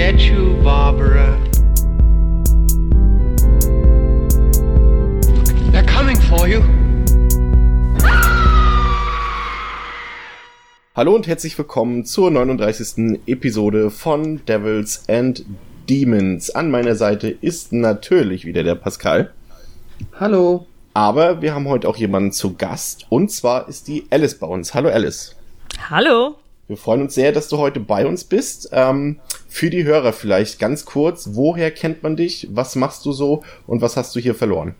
get you, Barbara. They're coming for you. Hallo und herzlich willkommen zur 39. Episode von Devils and Demons. An meiner Seite ist natürlich wieder der Pascal. Hallo. Aber wir haben heute auch jemanden zu Gast und zwar ist die Alice bei uns. Hallo Alice. Hallo. Wir freuen uns sehr, dass du heute bei uns bist. Ähm, für die Hörer vielleicht ganz kurz, woher kennt man dich? Was machst du so und was hast du hier verloren?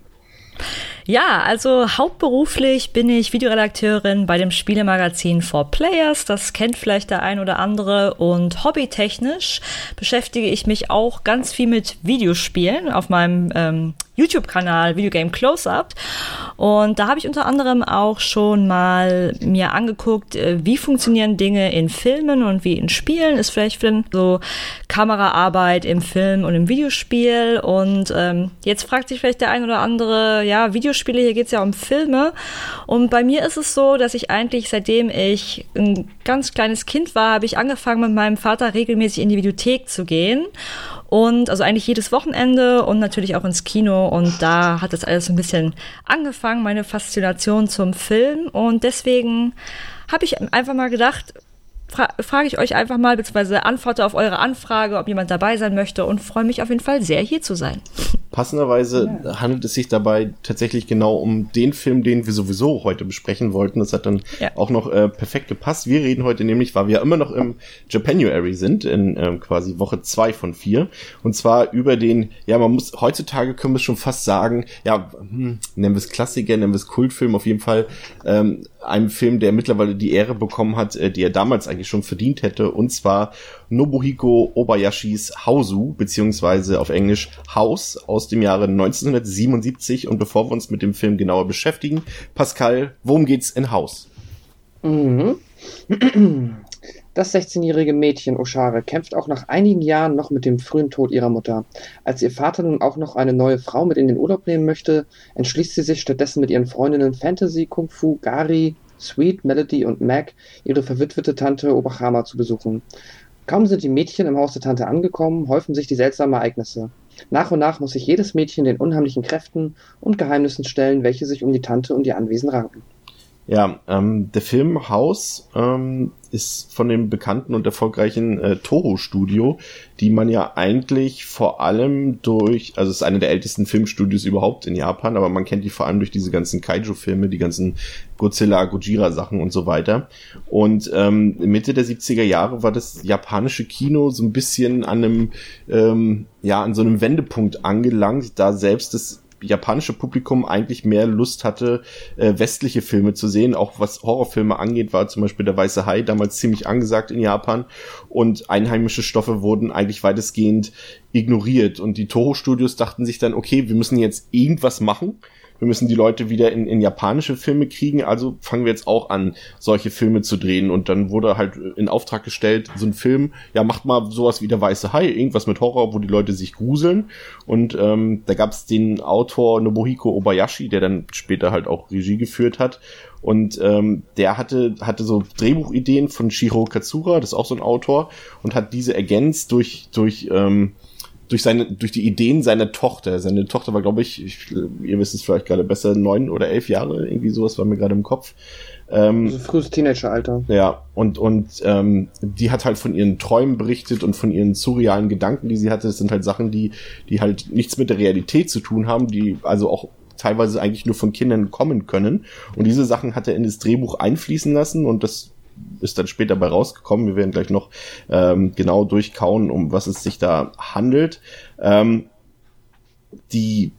Ja, also hauptberuflich bin ich Videoredakteurin bei dem Spielemagazin For Players. Das kennt vielleicht der ein oder andere. Und hobbytechnisch beschäftige ich mich auch ganz viel mit Videospielen auf meinem ähm, YouTube-Kanal Videogame Close-Up. Und da habe ich unter anderem auch schon mal mir angeguckt, äh, wie funktionieren Dinge in Filmen und wie in Spielen. Ist vielleicht so Kameraarbeit im Film und im Videospiel. Und ähm, jetzt fragt sich vielleicht der ein oder andere, ja, Videospiele, hier geht es ja um Filme. Und bei mir ist es so, dass ich eigentlich, seitdem ich ein ganz kleines Kind war, habe ich angefangen mit meinem Vater regelmäßig in die Videothek zu gehen. Und also eigentlich jedes Wochenende und natürlich auch ins Kino. Und da hat das alles ein bisschen angefangen, meine Faszination zum Film. Und deswegen habe ich einfach mal gedacht, fra frage ich euch einfach mal, beziehungsweise antworte auf eure Anfrage, ob jemand dabei sein möchte und freue mich auf jeden Fall sehr, hier zu sein. Passenderweise ja. handelt es sich dabei tatsächlich genau um den Film, den wir sowieso heute besprechen wollten. Das hat dann ja. auch noch äh, perfekt gepasst. Wir reden heute nämlich, weil wir ja immer noch im Japanuary sind, in ähm, quasi Woche zwei von vier. Und zwar über den, ja, man muss, heutzutage können wir schon fast sagen, ja, hm, nennen wir es Klassiker, nennen wir es Kultfilm, auf jeden Fall ähm, einem Film, der mittlerweile die Ehre bekommen hat, äh, die er damals eigentlich schon verdient hätte. Und zwar Nobuhiko Obayashis Hausu, beziehungsweise auf Englisch House aus dem Jahre 1977. Und bevor wir uns mit dem Film genauer beschäftigen, Pascal, worum geht's in House? Mhm. Das 16-jährige Mädchen Oshare kämpft auch nach einigen Jahren noch mit dem frühen Tod ihrer Mutter. Als ihr Vater nun auch noch eine neue Frau mit in den Urlaub nehmen möchte, entschließt sie sich stattdessen mit ihren Freundinnen Fantasy, Kung Fu, Gari, Sweet, Melody und Mac ihre verwitwete Tante Obachama zu besuchen. Kaum sind die Mädchen im Haus der Tante angekommen, häufen sich die seltsamen Ereignisse. Nach und nach muss sich jedes Mädchen den unheimlichen Kräften und Geheimnissen stellen, welche sich um die Tante und ihr Anwesen ranken. Ja, ähm, der Film Haus ähm, ist von dem bekannten und erfolgreichen äh, Toho Studio, die man ja eigentlich vor allem durch, also es ist eine der ältesten Filmstudios überhaupt in Japan, aber man kennt die vor allem durch diese ganzen Kaiju-Filme, die ganzen Godzilla, Gojira-Sachen und so weiter. Und ähm, Mitte der 70er Jahre war das japanische Kino so ein bisschen an einem, ähm, ja, an so einem Wendepunkt angelangt, da selbst das japanische Publikum eigentlich mehr Lust hatte, äh, westliche Filme zu sehen. Auch was Horrorfilme angeht, war zum Beispiel der Weiße Hai damals ziemlich angesagt in Japan und einheimische Stoffe wurden eigentlich weitestgehend ignoriert. Und die Toho-Studios dachten sich dann, okay, wir müssen jetzt irgendwas machen wir müssen die Leute wieder in, in japanische Filme kriegen, also fangen wir jetzt auch an, solche Filme zu drehen. Und dann wurde halt in Auftrag gestellt, so ein Film, ja, macht mal sowas wie der Weiße Hai, irgendwas mit Horror, wo die Leute sich gruseln. Und ähm, da gab es den Autor Nobuhiko Obayashi, der dann später halt auch Regie geführt hat. Und ähm, der hatte, hatte so Drehbuchideen von Shiro Katsura, das ist auch so ein Autor, und hat diese ergänzt durch, durch ähm, durch seine, durch die Ideen seiner Tochter. Seine Tochter war, glaube ich, ich, ihr wisst es vielleicht gerade besser, neun oder elf Jahre, irgendwie sowas war mir gerade im Kopf. Ähm, also frühes Teenageralter. Ja, und, und ähm, die hat halt von ihren Träumen berichtet und von ihren surrealen Gedanken, die sie hatte. Das sind halt Sachen, die, die halt nichts mit der Realität zu tun haben, die also auch teilweise eigentlich nur von Kindern kommen können. Und diese Sachen hat er in das Drehbuch einfließen lassen und das ist dann später bei rausgekommen. Wir werden gleich noch ähm, genau durchkauen, um was es sich da handelt. Ähm, die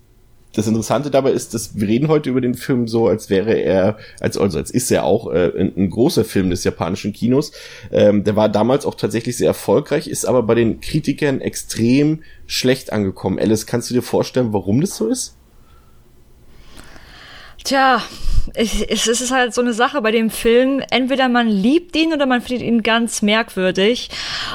das Interessante dabei ist, dass wir reden heute über den Film so, als wäre er, als, also als ist er auch äh, ein, ein, großer Film des japanischen Kinos. Ähm, der war damals auch tatsächlich sehr erfolgreich, ist aber bei den Kritikern extrem schlecht angekommen. Alice, kannst du dir vorstellen, warum das so ist? Tja, es ist halt so eine Sache bei dem Film. Entweder man liebt ihn oder man findet ihn ganz merkwürdig.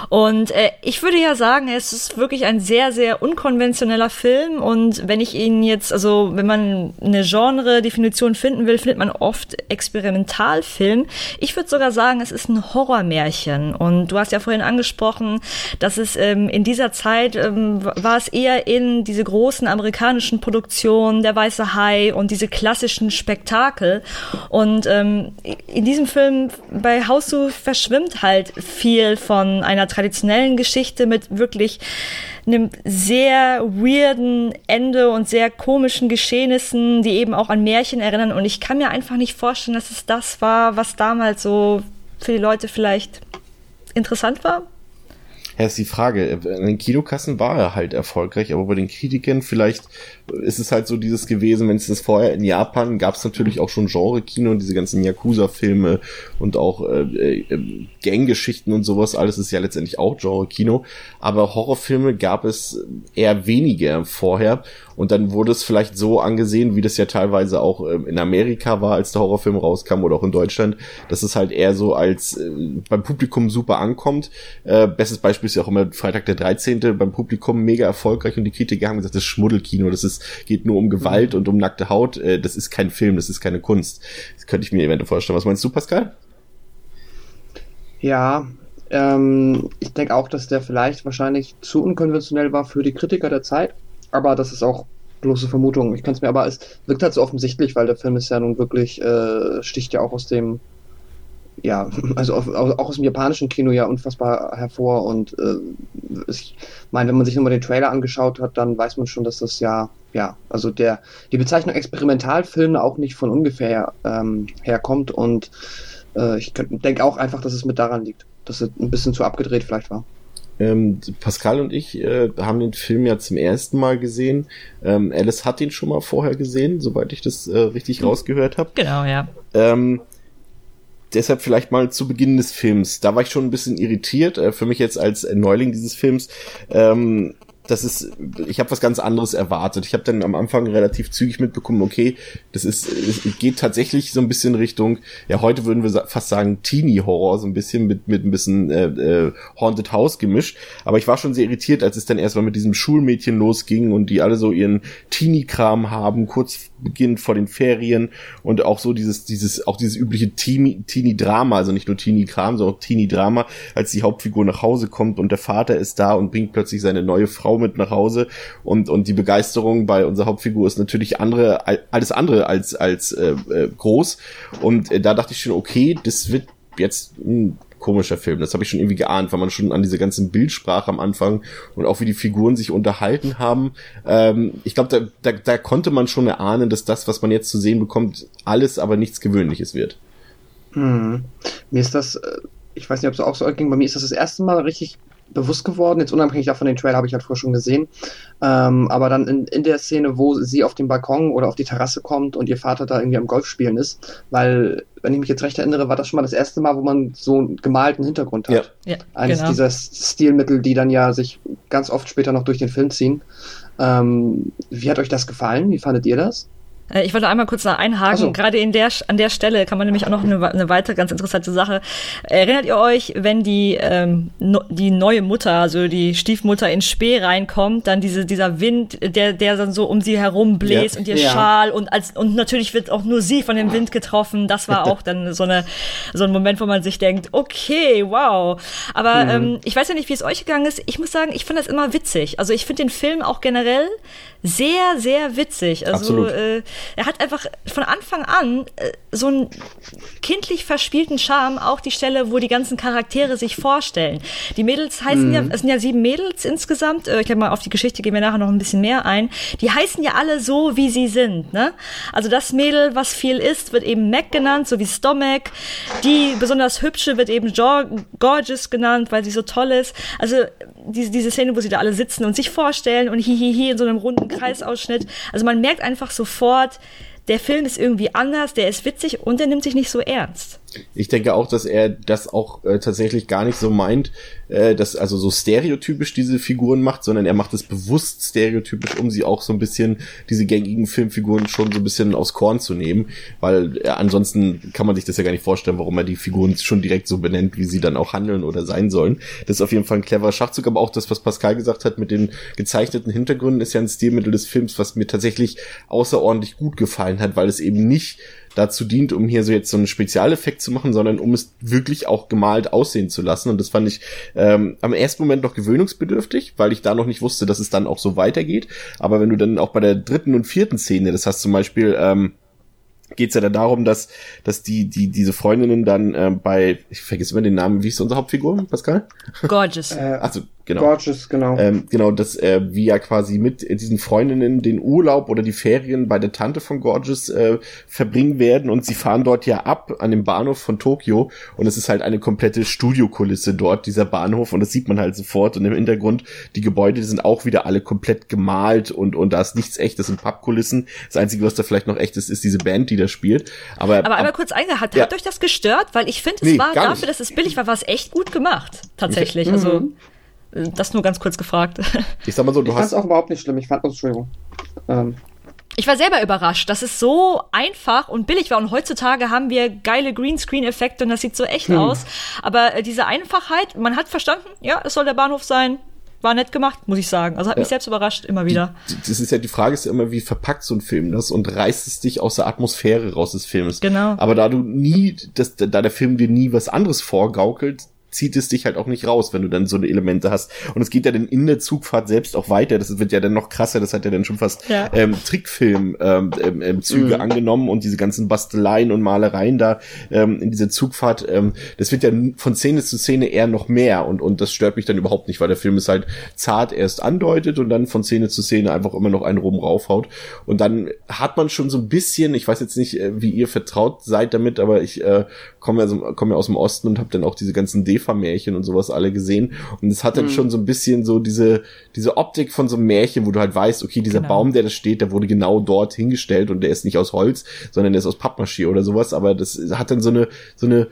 Und äh, ich würde ja sagen, es ist wirklich ein sehr, sehr unkonventioneller Film. Und wenn ich ihn jetzt, also wenn man eine Genre-Definition finden will, findet man oft Experimentalfilm. Ich würde sogar sagen, es ist ein Horrormärchen. Und du hast ja vorhin angesprochen, dass es ähm, in dieser Zeit ähm, war es eher in diese großen amerikanischen Produktionen, der Weiße Hai und diese klassischen Spektakel Spektakel. Und ähm, in diesem Film bei Hausu verschwimmt halt viel von einer traditionellen Geschichte mit wirklich einem sehr weirden Ende und sehr komischen Geschehnissen, die eben auch an Märchen erinnern. Und ich kann mir einfach nicht vorstellen, dass es das war, was damals so für die Leute vielleicht interessant war. Ja, ist die Frage. In den Kinokassen war er halt erfolgreich, aber bei den Kritikern vielleicht ist es halt so dieses gewesen, wenn es das vorher in Japan gab es natürlich auch schon Genre-Kino und diese ganzen Yakuza-Filme und auch äh, äh, Gang-Geschichten und sowas, alles ist ja letztendlich auch Genre-Kino, aber Horrorfilme gab es eher weniger vorher und dann wurde es vielleicht so angesehen, wie das ja teilweise auch äh, in Amerika war, als der Horrorfilm rauskam oder auch in Deutschland, dass es halt eher so als äh, beim Publikum super ankommt. Äh, bestes Beispiel ist ja auch immer Freitag der 13. beim Publikum mega erfolgreich und die Kritiker haben gesagt, das ist Schmuddelkino, das ist geht nur um Gewalt und um nackte Haut. Äh, das ist kein Film, das ist keine Kunst. Das könnte ich mir eventuell vorstellen. Was meinst du, Pascal? Ja, ähm, ich denke auch, dass der vielleicht wahrscheinlich zu unkonventionell war für die Kritiker der Zeit, aber das ist auch bloße Vermutung. Ich kann es mir aber, es wirkt halt so offensichtlich, weil der Film ist ja nun wirklich, äh, sticht ja auch aus dem ja, also auch, auch aus dem japanischen Kino ja unfassbar hervor und äh, ich meine, wenn man sich nochmal den Trailer angeschaut hat, dann weiß man schon, dass das ja, ja, also der, die Bezeichnung Experimentalfilm auch nicht von ungefähr ähm, herkommt und äh, ich denke auch einfach, dass es mit daran liegt, dass es ein bisschen zu abgedreht vielleicht war. Ähm, Pascal und ich äh, haben den Film ja zum ersten Mal gesehen. Ähm, Alice hat ihn schon mal vorher gesehen, soweit ich das äh, richtig mhm. rausgehört habe. Genau, ja. Ähm, deshalb vielleicht mal zu Beginn des Films. Da war ich schon ein bisschen irritiert. Äh, für mich jetzt als Neuling dieses Films. Ähm, das ist, ich habe was ganz anderes erwartet. Ich habe dann am Anfang relativ zügig mitbekommen, okay, das ist, es geht tatsächlich so ein bisschen Richtung, ja, heute würden wir fast sagen Teenie-Horror, so ein bisschen mit, mit ein bisschen äh, äh, Haunted House gemischt. Aber ich war schon sehr irritiert, als es dann erstmal mit diesem Schulmädchen losging und die alle so ihren Teenie-Kram haben, kurz beginnt vor den Ferien und auch so dieses, dieses, auch dieses übliche Teenie-Drama, also nicht nur Teenie-Kram, sondern auch Teenie-Drama, als die Hauptfigur nach Hause kommt und der Vater ist da und bringt plötzlich seine neue Frau mit nach Hause und und die Begeisterung bei unserer Hauptfigur ist natürlich andere alles andere als als äh, äh, groß und äh, da dachte ich schon okay das wird jetzt ein komischer Film. Das habe ich schon irgendwie geahnt, weil man schon an diese ganzen Bildsprache am Anfang und auch wie die Figuren sich unterhalten haben. Ähm, ich glaube, da, da, da konnte man schon erahnen, dass das, was man jetzt zu sehen bekommt, alles aber nichts Gewöhnliches wird. Hm. Mir ist das, äh, ich weiß nicht, ob es auch so ging, bei mir ist das das erste Mal richtig bewusst geworden. Jetzt unabhängig davon, den Trailer habe ich halt vorher schon gesehen. Ähm, aber dann in, in der Szene, wo sie auf den Balkon oder auf die Terrasse kommt und ihr Vater da irgendwie am Golf spielen ist, weil, wenn ich mich jetzt recht erinnere, war das schon mal das erste Mal, wo man so einen gemalten Hintergrund hat. Ja. ja Eines genau. dieser Stilmittel, die dann ja sich ganz oft später noch durch den Film ziehen. Ähm, wie hat euch das gefallen? Wie fandet ihr das? Äh, ich wollte einmal kurz da einhaken. So. Gerade in der, an der Stelle kann man nämlich auch noch eine, eine weitere ganz interessante Sache. Erinnert ihr euch, wenn die, ähm, no, die neue Mutter, also die Stiefmutter in Spee reinkommt, dann diese, dieser Wind, der, der dann so um sie herum bläst ja. und ihr ja. Schal und als, und natürlich wird auch nur sie von dem Wind getroffen. Das war auch dann so eine, so ein Moment, wo man sich denkt, okay, wow. Aber, mhm. ähm, ich weiß ja nicht, wie es euch gegangen ist. Ich muss sagen, ich fand das immer witzig. Also ich finde den Film auch generell sehr, sehr witzig. Also äh, er hat einfach von Anfang an äh, so einen kindlich verspielten Charme, auch die Stelle, wo die ganzen Charaktere sich vorstellen. Die Mädels heißen mhm. ja, es sind ja sieben Mädels insgesamt. Äh, ich glaube mal, auf die Geschichte gehen wir nachher noch ein bisschen mehr ein. Die heißen ja alle so, wie sie sind. Ne? Also das Mädel, was viel isst, wird eben Mac genannt, so wie Stomach. Die besonders hübsche wird eben Gorgeous genannt, weil sie so toll ist. Also diese, diese Szene, wo sie da alle sitzen und sich vorstellen und hihihi in so einem runden Kreisausschnitt. Also man merkt einfach sofort, der Film ist irgendwie anders, der ist witzig und der nimmt sich nicht so ernst. Ich denke auch, dass er das auch äh, tatsächlich gar nicht so meint, äh, dass also so stereotypisch diese Figuren macht, sondern er macht es bewusst stereotypisch, um sie auch so ein bisschen, diese gängigen Filmfiguren schon so ein bisschen aufs Korn zu nehmen, weil äh, ansonsten kann man sich das ja gar nicht vorstellen, warum er die Figuren schon direkt so benennt, wie sie dann auch handeln oder sein sollen. Das ist auf jeden Fall ein cleverer Schachzug, aber auch das, was Pascal gesagt hat mit den gezeichneten Hintergründen, ist ja ein Stilmittel des Films, was mir tatsächlich außerordentlich gut gefallen hat, weil es eben nicht dazu dient, um hier so jetzt so einen Spezialeffekt zu machen, sondern um es wirklich auch gemalt aussehen zu lassen. Und das fand ich ähm, am ersten Moment noch gewöhnungsbedürftig, weil ich da noch nicht wusste, dass es dann auch so weitergeht. Aber wenn du dann auch bei der dritten und vierten Szene, das heißt zum Beispiel, ähm, geht es ja dann darum, dass, dass die, die, diese Freundinnen dann äh, bei, ich vergesse immer den Namen, wie ist unsere Hauptfigur, Pascal? Gorgeous. Äh, Also genau. Gorgeous, genau. Ähm, genau, dass äh, wir ja quasi mit diesen Freundinnen den Urlaub oder die Ferien bei der Tante von Gorgeous äh, verbringen werden und sie fahren dort ja ab an dem Bahnhof von Tokio und es ist halt eine komplette Studiokulisse dort, dieser Bahnhof und das sieht man halt sofort und im Hintergrund die Gebäude die sind auch wieder alle komplett gemalt und und da ist nichts echtes in Pappkulissen. Das Einzige, was da vielleicht noch echt ist, ist diese Band, die da spielt. Aber, Aber einmal kurz eingehalten, hat, Ja. hat euch das gestört? Weil ich finde, es Nee, war dafür, nicht. dass es billig war, war es echt gut gemacht. Tatsächlich. Also, äh, das nur ganz kurz gefragt. ich sag mal so, du ich fand es hast auch überhaupt nicht schlimm. Ich fand, oh, Entschuldigung. Ähm, Ich war selber überrascht, dass es so einfach und billig war. Und heutzutage haben wir geile Greenscreen-Effekte und das sieht so echt aus. Aber äh, diese Einfachheit, man hat verstanden, ja, es soll der Bahnhof sein. War nett gemacht, muss ich sagen. Also hat mich Ja. selbst überrascht, immer wieder. das ist ja die Frage ist ja immer, wie verpackt so ein Film das und reißt es dich aus der Atmosphäre raus des Films. Genau. Aber da du nie, das, da der Film dir nie was anderes vorgaukelt, zieht es dich halt auch nicht raus, wenn du dann so eine Elemente hast. Und es geht ja dann in der Zugfahrt selbst auch weiter. Das wird ja dann noch krasser. Das hat ja dann schon fast Ja. ähm, Trickfilm ähm, ähm, ähm, Mhm. angenommen und diese ganzen Basteleien und Malereien da ähm, in dieser Zugfahrt. Ähm, das wird ja von Szene zu Szene eher noch mehr und und das stört mich dann überhaupt nicht, weil der Film es halt zart erst andeutet und dann von Szene zu Szene einfach immer noch einen rum raufhaut. Und dann hat man schon so ein bisschen, ich weiß jetzt nicht, äh, wie ihr vertraut seid damit, aber ich äh, komme ja, so, komme ja aus dem Osten und habe dann auch diese ganzen Defa-Märchen und sowas alle gesehen. Und es hat dann schon so ein bisschen so diese, diese Optik von so einem Märchen, wo du halt weißt, okay, dieser Genau. Baum, der da steht, der wurde genau dort hingestellt und der ist nicht aus Holz, sondern der ist aus Pappmaché oder sowas. Aber das hat dann so eine, so eine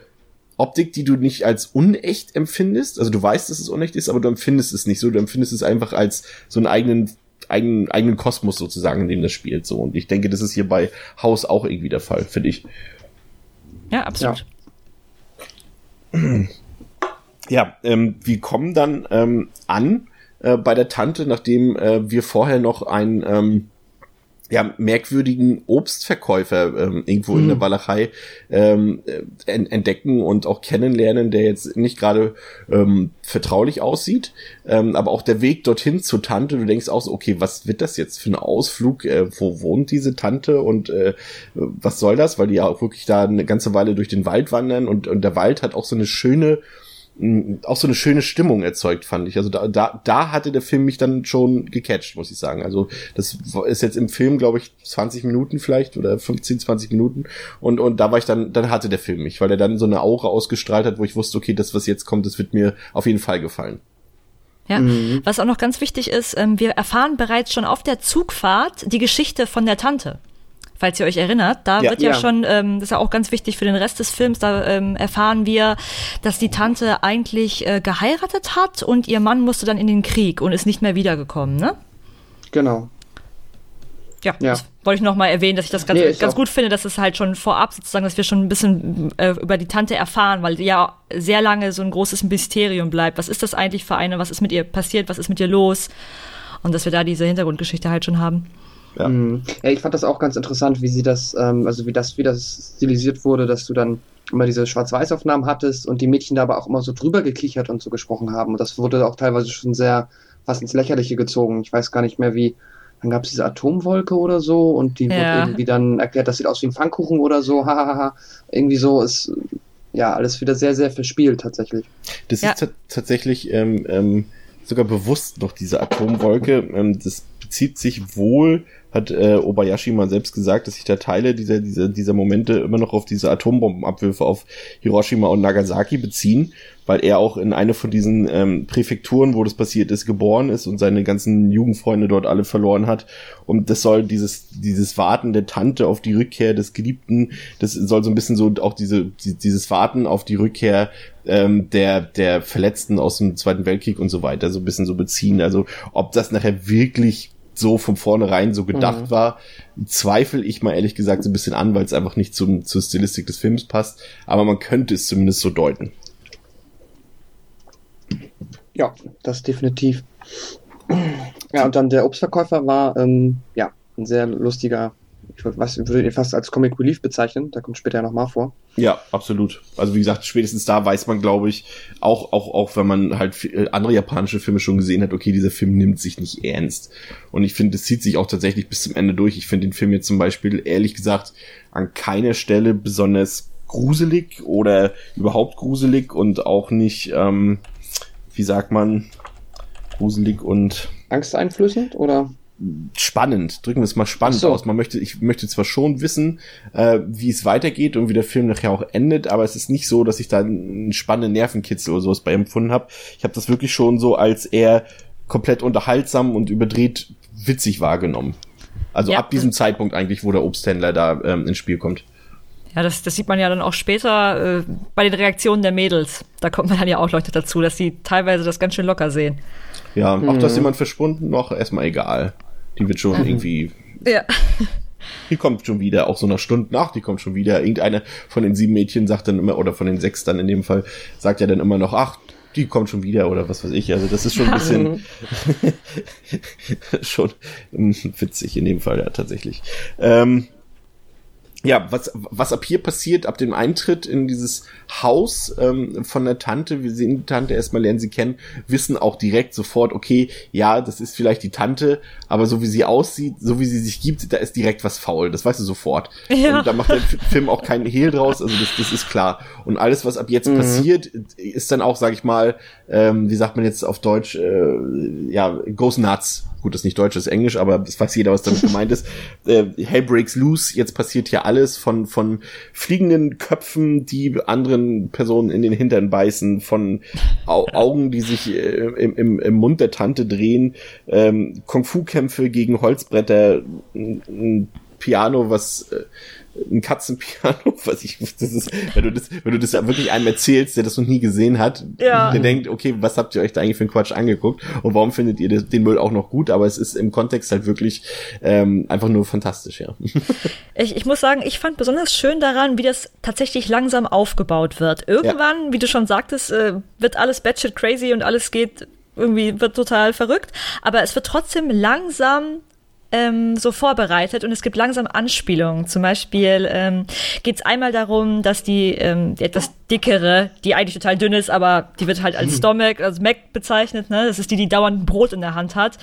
Optik, die du nicht als unecht empfindest. Also du weißt, dass es unecht ist, aber du empfindest es nicht so. Du empfindest es einfach als so einen eigenen eigenen, eigenen Kosmos sozusagen, in dem das spielt. So. Und ich denke, das ist hier bei Haus auch irgendwie der Fall, finde ich. Ja, absolut. Ja, ähm, wir kommen dann ähm, an äh, bei der Tante, nachdem äh, wir vorher noch einen ähm, ja, merkwürdigen Obstverkäufer ähm, irgendwo in der Walachei ähm, äh, en- entdecken und auch kennenlernen, der jetzt nicht gerade ähm, vertraulich aussieht, ähm, aber auch der Weg dorthin zur Tante, du denkst auch so, okay, was wird das jetzt für ein Ausflug, äh, wo wohnt diese Tante? Und äh, was soll das, weil die ja auch wirklich da eine ganze Weile durch den Wald wandern und, und der Wald hat auch so eine schöne auch so eine schöne Stimmung erzeugt, fand ich. Also da, da, da hatte der Film mich dann schon gecatcht, muss ich sagen. Also das ist jetzt im Film, glaube ich, 20 Minuten vielleicht oder 15, 20 Minuten. Und, und da war ich dann, dann hatte der Film mich, weil er dann so eine Aura ausgestrahlt hat, wo ich wusste, okay, das, was jetzt kommt, das wird mir auf jeden Fall gefallen. Ja, was auch noch ganz wichtig ist, ähm, wir erfahren bereits schon auf der Zugfahrt die Geschichte von der Tante. Falls ihr euch erinnert, da Ja. wird ja, Ja. schon, ähm, das ist ja auch ganz wichtig für den Rest des Films, da ähm, erfahren wir, dass die Tante eigentlich äh, geheiratet hat und ihr Mann musste dann in den Krieg und ist nicht mehr wiedergekommen, ne? genau. Ja, Ja. das wollte ich noch mal erwähnen, dass ich das ganz, Nee, ganz auch- gut finde, dass es halt schon vorab sozusagen, dass wir schon ein bisschen äh, über die Tante erfahren, weil ja sehr lange so ein großes Mysterium bleibt. Was ist das eigentlich für eine? Was ist mit ihr passiert? Was ist mit ihr los? Und dass wir da diese Hintergrundgeschichte halt schon haben. Ja. Mhm. Ja, ich fand das auch ganz interessant, wie sie das, ähm, also wie das, wie das stilisiert wurde, dass du dann immer diese Schwarz-Weiß-Aufnahmen hattest und die Mädchen da aber auch immer so drüber gekichert und so gesprochen haben. Und das wurde auch teilweise schon sehr fast ins Lächerliche gezogen. Ich weiß gar nicht mehr wie. Dann gab es diese Atomwolke oder so und die Ja. wurde irgendwie dann erklärt, das sieht aus wie ein Pfannkuchen oder so. Hahaha. irgendwie so ist ja alles wieder sehr, sehr verspielt tatsächlich. Das Ja. ist ta- tatsächlich ähm, ähm, sogar bewusst noch diese Atomwolke. Ähm, das bezieht sich wohl, hat äh, Obayashi mal selbst gesagt, dass sich da Teile dieser, dieser, dieser Momente immer noch auf diese Atombombenabwürfe auf Hiroshima und Nagasaki beziehen, weil er auch in eine von diesen ähm, Präfekturen, wo das passiert ist, geboren ist und seine ganzen Jugendfreunde dort alle verloren hat. Und das soll dieses, dieses Warten der Tante auf die Rückkehr des Geliebten, das soll so ein bisschen so auch diese, dieses Warten auf die Rückkehr ähm, der, der Verletzten aus dem Zweiten Weltkrieg und so weiter so ein bisschen so beziehen. Also ob das nachher wirklich so von vornherein so gedacht mhm. war, zweifle ich mal ehrlich gesagt so ein bisschen an, weil es einfach nicht zum, zur Stilistik des Films passt. Aber man könnte es zumindest so deuten. Ja, das definitiv. Ja, und dann der Obstverkäufer war, ähm, ja, ein sehr lustiger ich würde, was, würde ihn fast als Comic Relief bezeichnen, da kommt später ja nochmal vor. Ja, absolut. Also wie gesagt, spätestens da weiß man, glaube ich, auch, auch, auch wenn man halt äh, andere japanische Filme schon gesehen hat, okay, dieser Film nimmt sich nicht ernst. Und ich finde, es zieht sich auch tatsächlich bis zum Ende durch. Ich finde den Film jetzt zum Beispiel, ehrlich gesagt, an keiner Stelle besonders gruselig oder überhaupt gruselig und auch nicht, ähm, wie sagt man, gruselig und angsteinflößend oder spannend, drücken wir es mal spannend so. aus. Man möchte, ich möchte zwar schon wissen, äh, wie es weitergeht und wie der Film nachher auch endet, aber es ist nicht so, dass ich da einen spannenden Nervenkitzel oder sowas bei empfunden habe. Ich habe das wirklich schon so als eher komplett unterhaltsam und überdreht witzig wahrgenommen. Also ja. ab diesem Zeitpunkt eigentlich, wo der Obsthändler da ähm, ins Spiel kommt. Ja, das, das sieht man ja dann auch später äh, bei den Reaktionen der Mädels. Da kommt man dann ja auch Leute dazu, dass die teilweise das ganz schön locker sehen. Ja, mhm. auch dass jemand verschwunden noch, erstmal egal. Die wird schon mhm. irgendwie. Ja. Die kommt schon wieder, auch so nach Stunden nach, die kommt schon wieder. Irgendeine von den sieben Mädchen sagt dann immer, oder von den sechs dann in dem Fall, sagt ja dann immer noch, ach, die kommt schon wieder oder was weiß ich. Also das ist schon ein bisschen schon witzig in dem Fall, ja, tatsächlich. Ähm, ja, was, was ab hier passiert, ab dem Eintritt in dieses Haus ähm, von der Tante, wir sehen die Tante erstmal, lernen sie kennen, wissen auch direkt sofort, okay, ja, das ist vielleicht die Tante, aber so wie sie aussieht, so wie sie sich gibt, da ist direkt was faul, das weißt du sofort. Ja. Und da macht der Film auch keinen Hehl draus, also das, das ist klar. Und alles, was ab jetzt mhm. passiert, ist dann auch, sag ich mal, ähm, wie sagt man jetzt auf Deutsch, äh, ja, goes nuts gut, das ist nicht Deutsch, das ist Englisch, aber das weiß jeder, was damit gemeint ist. Äh, Hell breaks loose, jetzt passiert hier alles von, von fliegenden Köpfen, die anderen Personen in den Hintern beißen, von Au Augen, die sich äh, im, im, im Mund der Tante drehen, ähm, Kung-Fu-Kämpfe gegen Holzbretter, ein Piano, was äh, ein Katzenpiano, was ich, das ist, wenn du das, wenn du das wirklich einem erzählst, der das noch nie gesehen hat, ja. der denkt, okay, was habt ihr euch da eigentlich für einen Quatsch angeguckt und warum findet ihr den Müll auch noch gut? Aber es ist im Kontext halt wirklich ähm, einfach nur fantastisch, ja. Ich, ich muss sagen, ich fand besonders schön daran, wie das tatsächlich langsam aufgebaut wird. Irgendwann, ja. wie du schon sagtest, äh, wird alles batshit crazy und alles geht irgendwie wird total verrückt, aber es wird trotzdem langsam ähm, so vorbereitet und es gibt langsam Anspielungen. Zum Beispiel ähm, geht es einmal darum, dass die, ähm, etwas dickere, die eigentlich total dünn ist, aber die wird halt als hm. Stomach, als Mac bezeichnet, ne? Das ist die, die dauernd ein Brot in der Hand hat,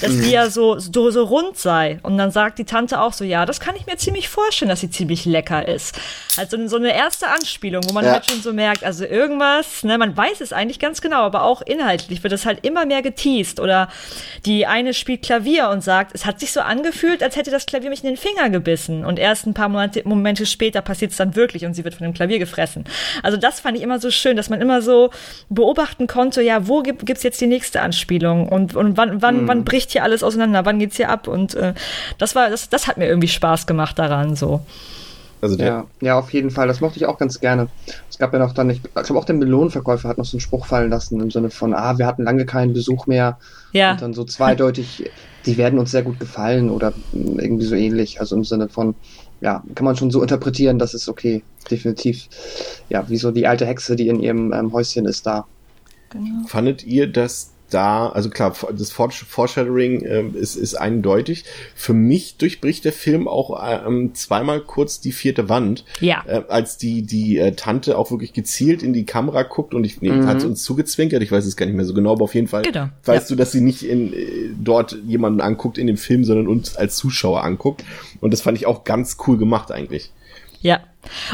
dass die ja so, so, so rund sei. Und dann sagt die Tante auch so, ja, das kann ich mir ziemlich vorstellen, dass sie ziemlich lecker ist. Also so eine erste Anspielung, wo man ja. halt schon so merkt, also irgendwas, ne, man weiß es eigentlich ganz genau, aber auch inhaltlich wird es halt immer mehr geteased. Oder die eine spielt Klavier und sagt, es hat sich so angefühlt, als hätte das Klavier mich in den Finger gebissen. Und erst ein paar Momente, Momente später passiert es dann wirklich und sie wird von dem Klavier gefressen. Also das fand ich immer so schön, dass man immer so beobachten konnte, ja, wo gibt es jetzt die nächste Anspielung und, und wann, wann, mhm. wann bricht hier alles auseinander, wann geht's hier ab? Und äh, das war, das, das hat mir irgendwie Spaß gemacht daran so. Also ja, ja, auf jeden Fall. Das mochte ich auch ganz gerne. Es gab ja noch dann, ich, ich glaube auch der Melonenverkäufer hat noch so einen Spruch fallen lassen im Sinne von, ah, wir hatten lange keinen Besuch mehr. Ja. Und dann so zweideutig, die werden uns sehr gut gefallen oder irgendwie so ähnlich. Also im Sinne von, ja, kann man schon so interpretieren, das ist okay, definitiv. Ja, wie so die alte Hexe, die in ihrem ähm, Häuschen ist da. Genau. Fandet ihr, dass da, also klar, das Foreshadowing äh, ist, ist eindeutig. Für mich durchbricht der Film auch ähm, zweimal kurz die vierte Wand. Ja. Äh, als die, die äh, Tante auch wirklich gezielt in die Kamera guckt und ich nee, mhm. hat uns zugezwinkert, ich weiß es gar nicht mehr so genau, aber auf jeden Fall genau. weißt ja. du, dass sie nicht in, äh, dort jemanden anguckt in dem Film, sondern uns als Zuschauer anguckt. Und das fand ich auch ganz cool gemacht eigentlich. Ja.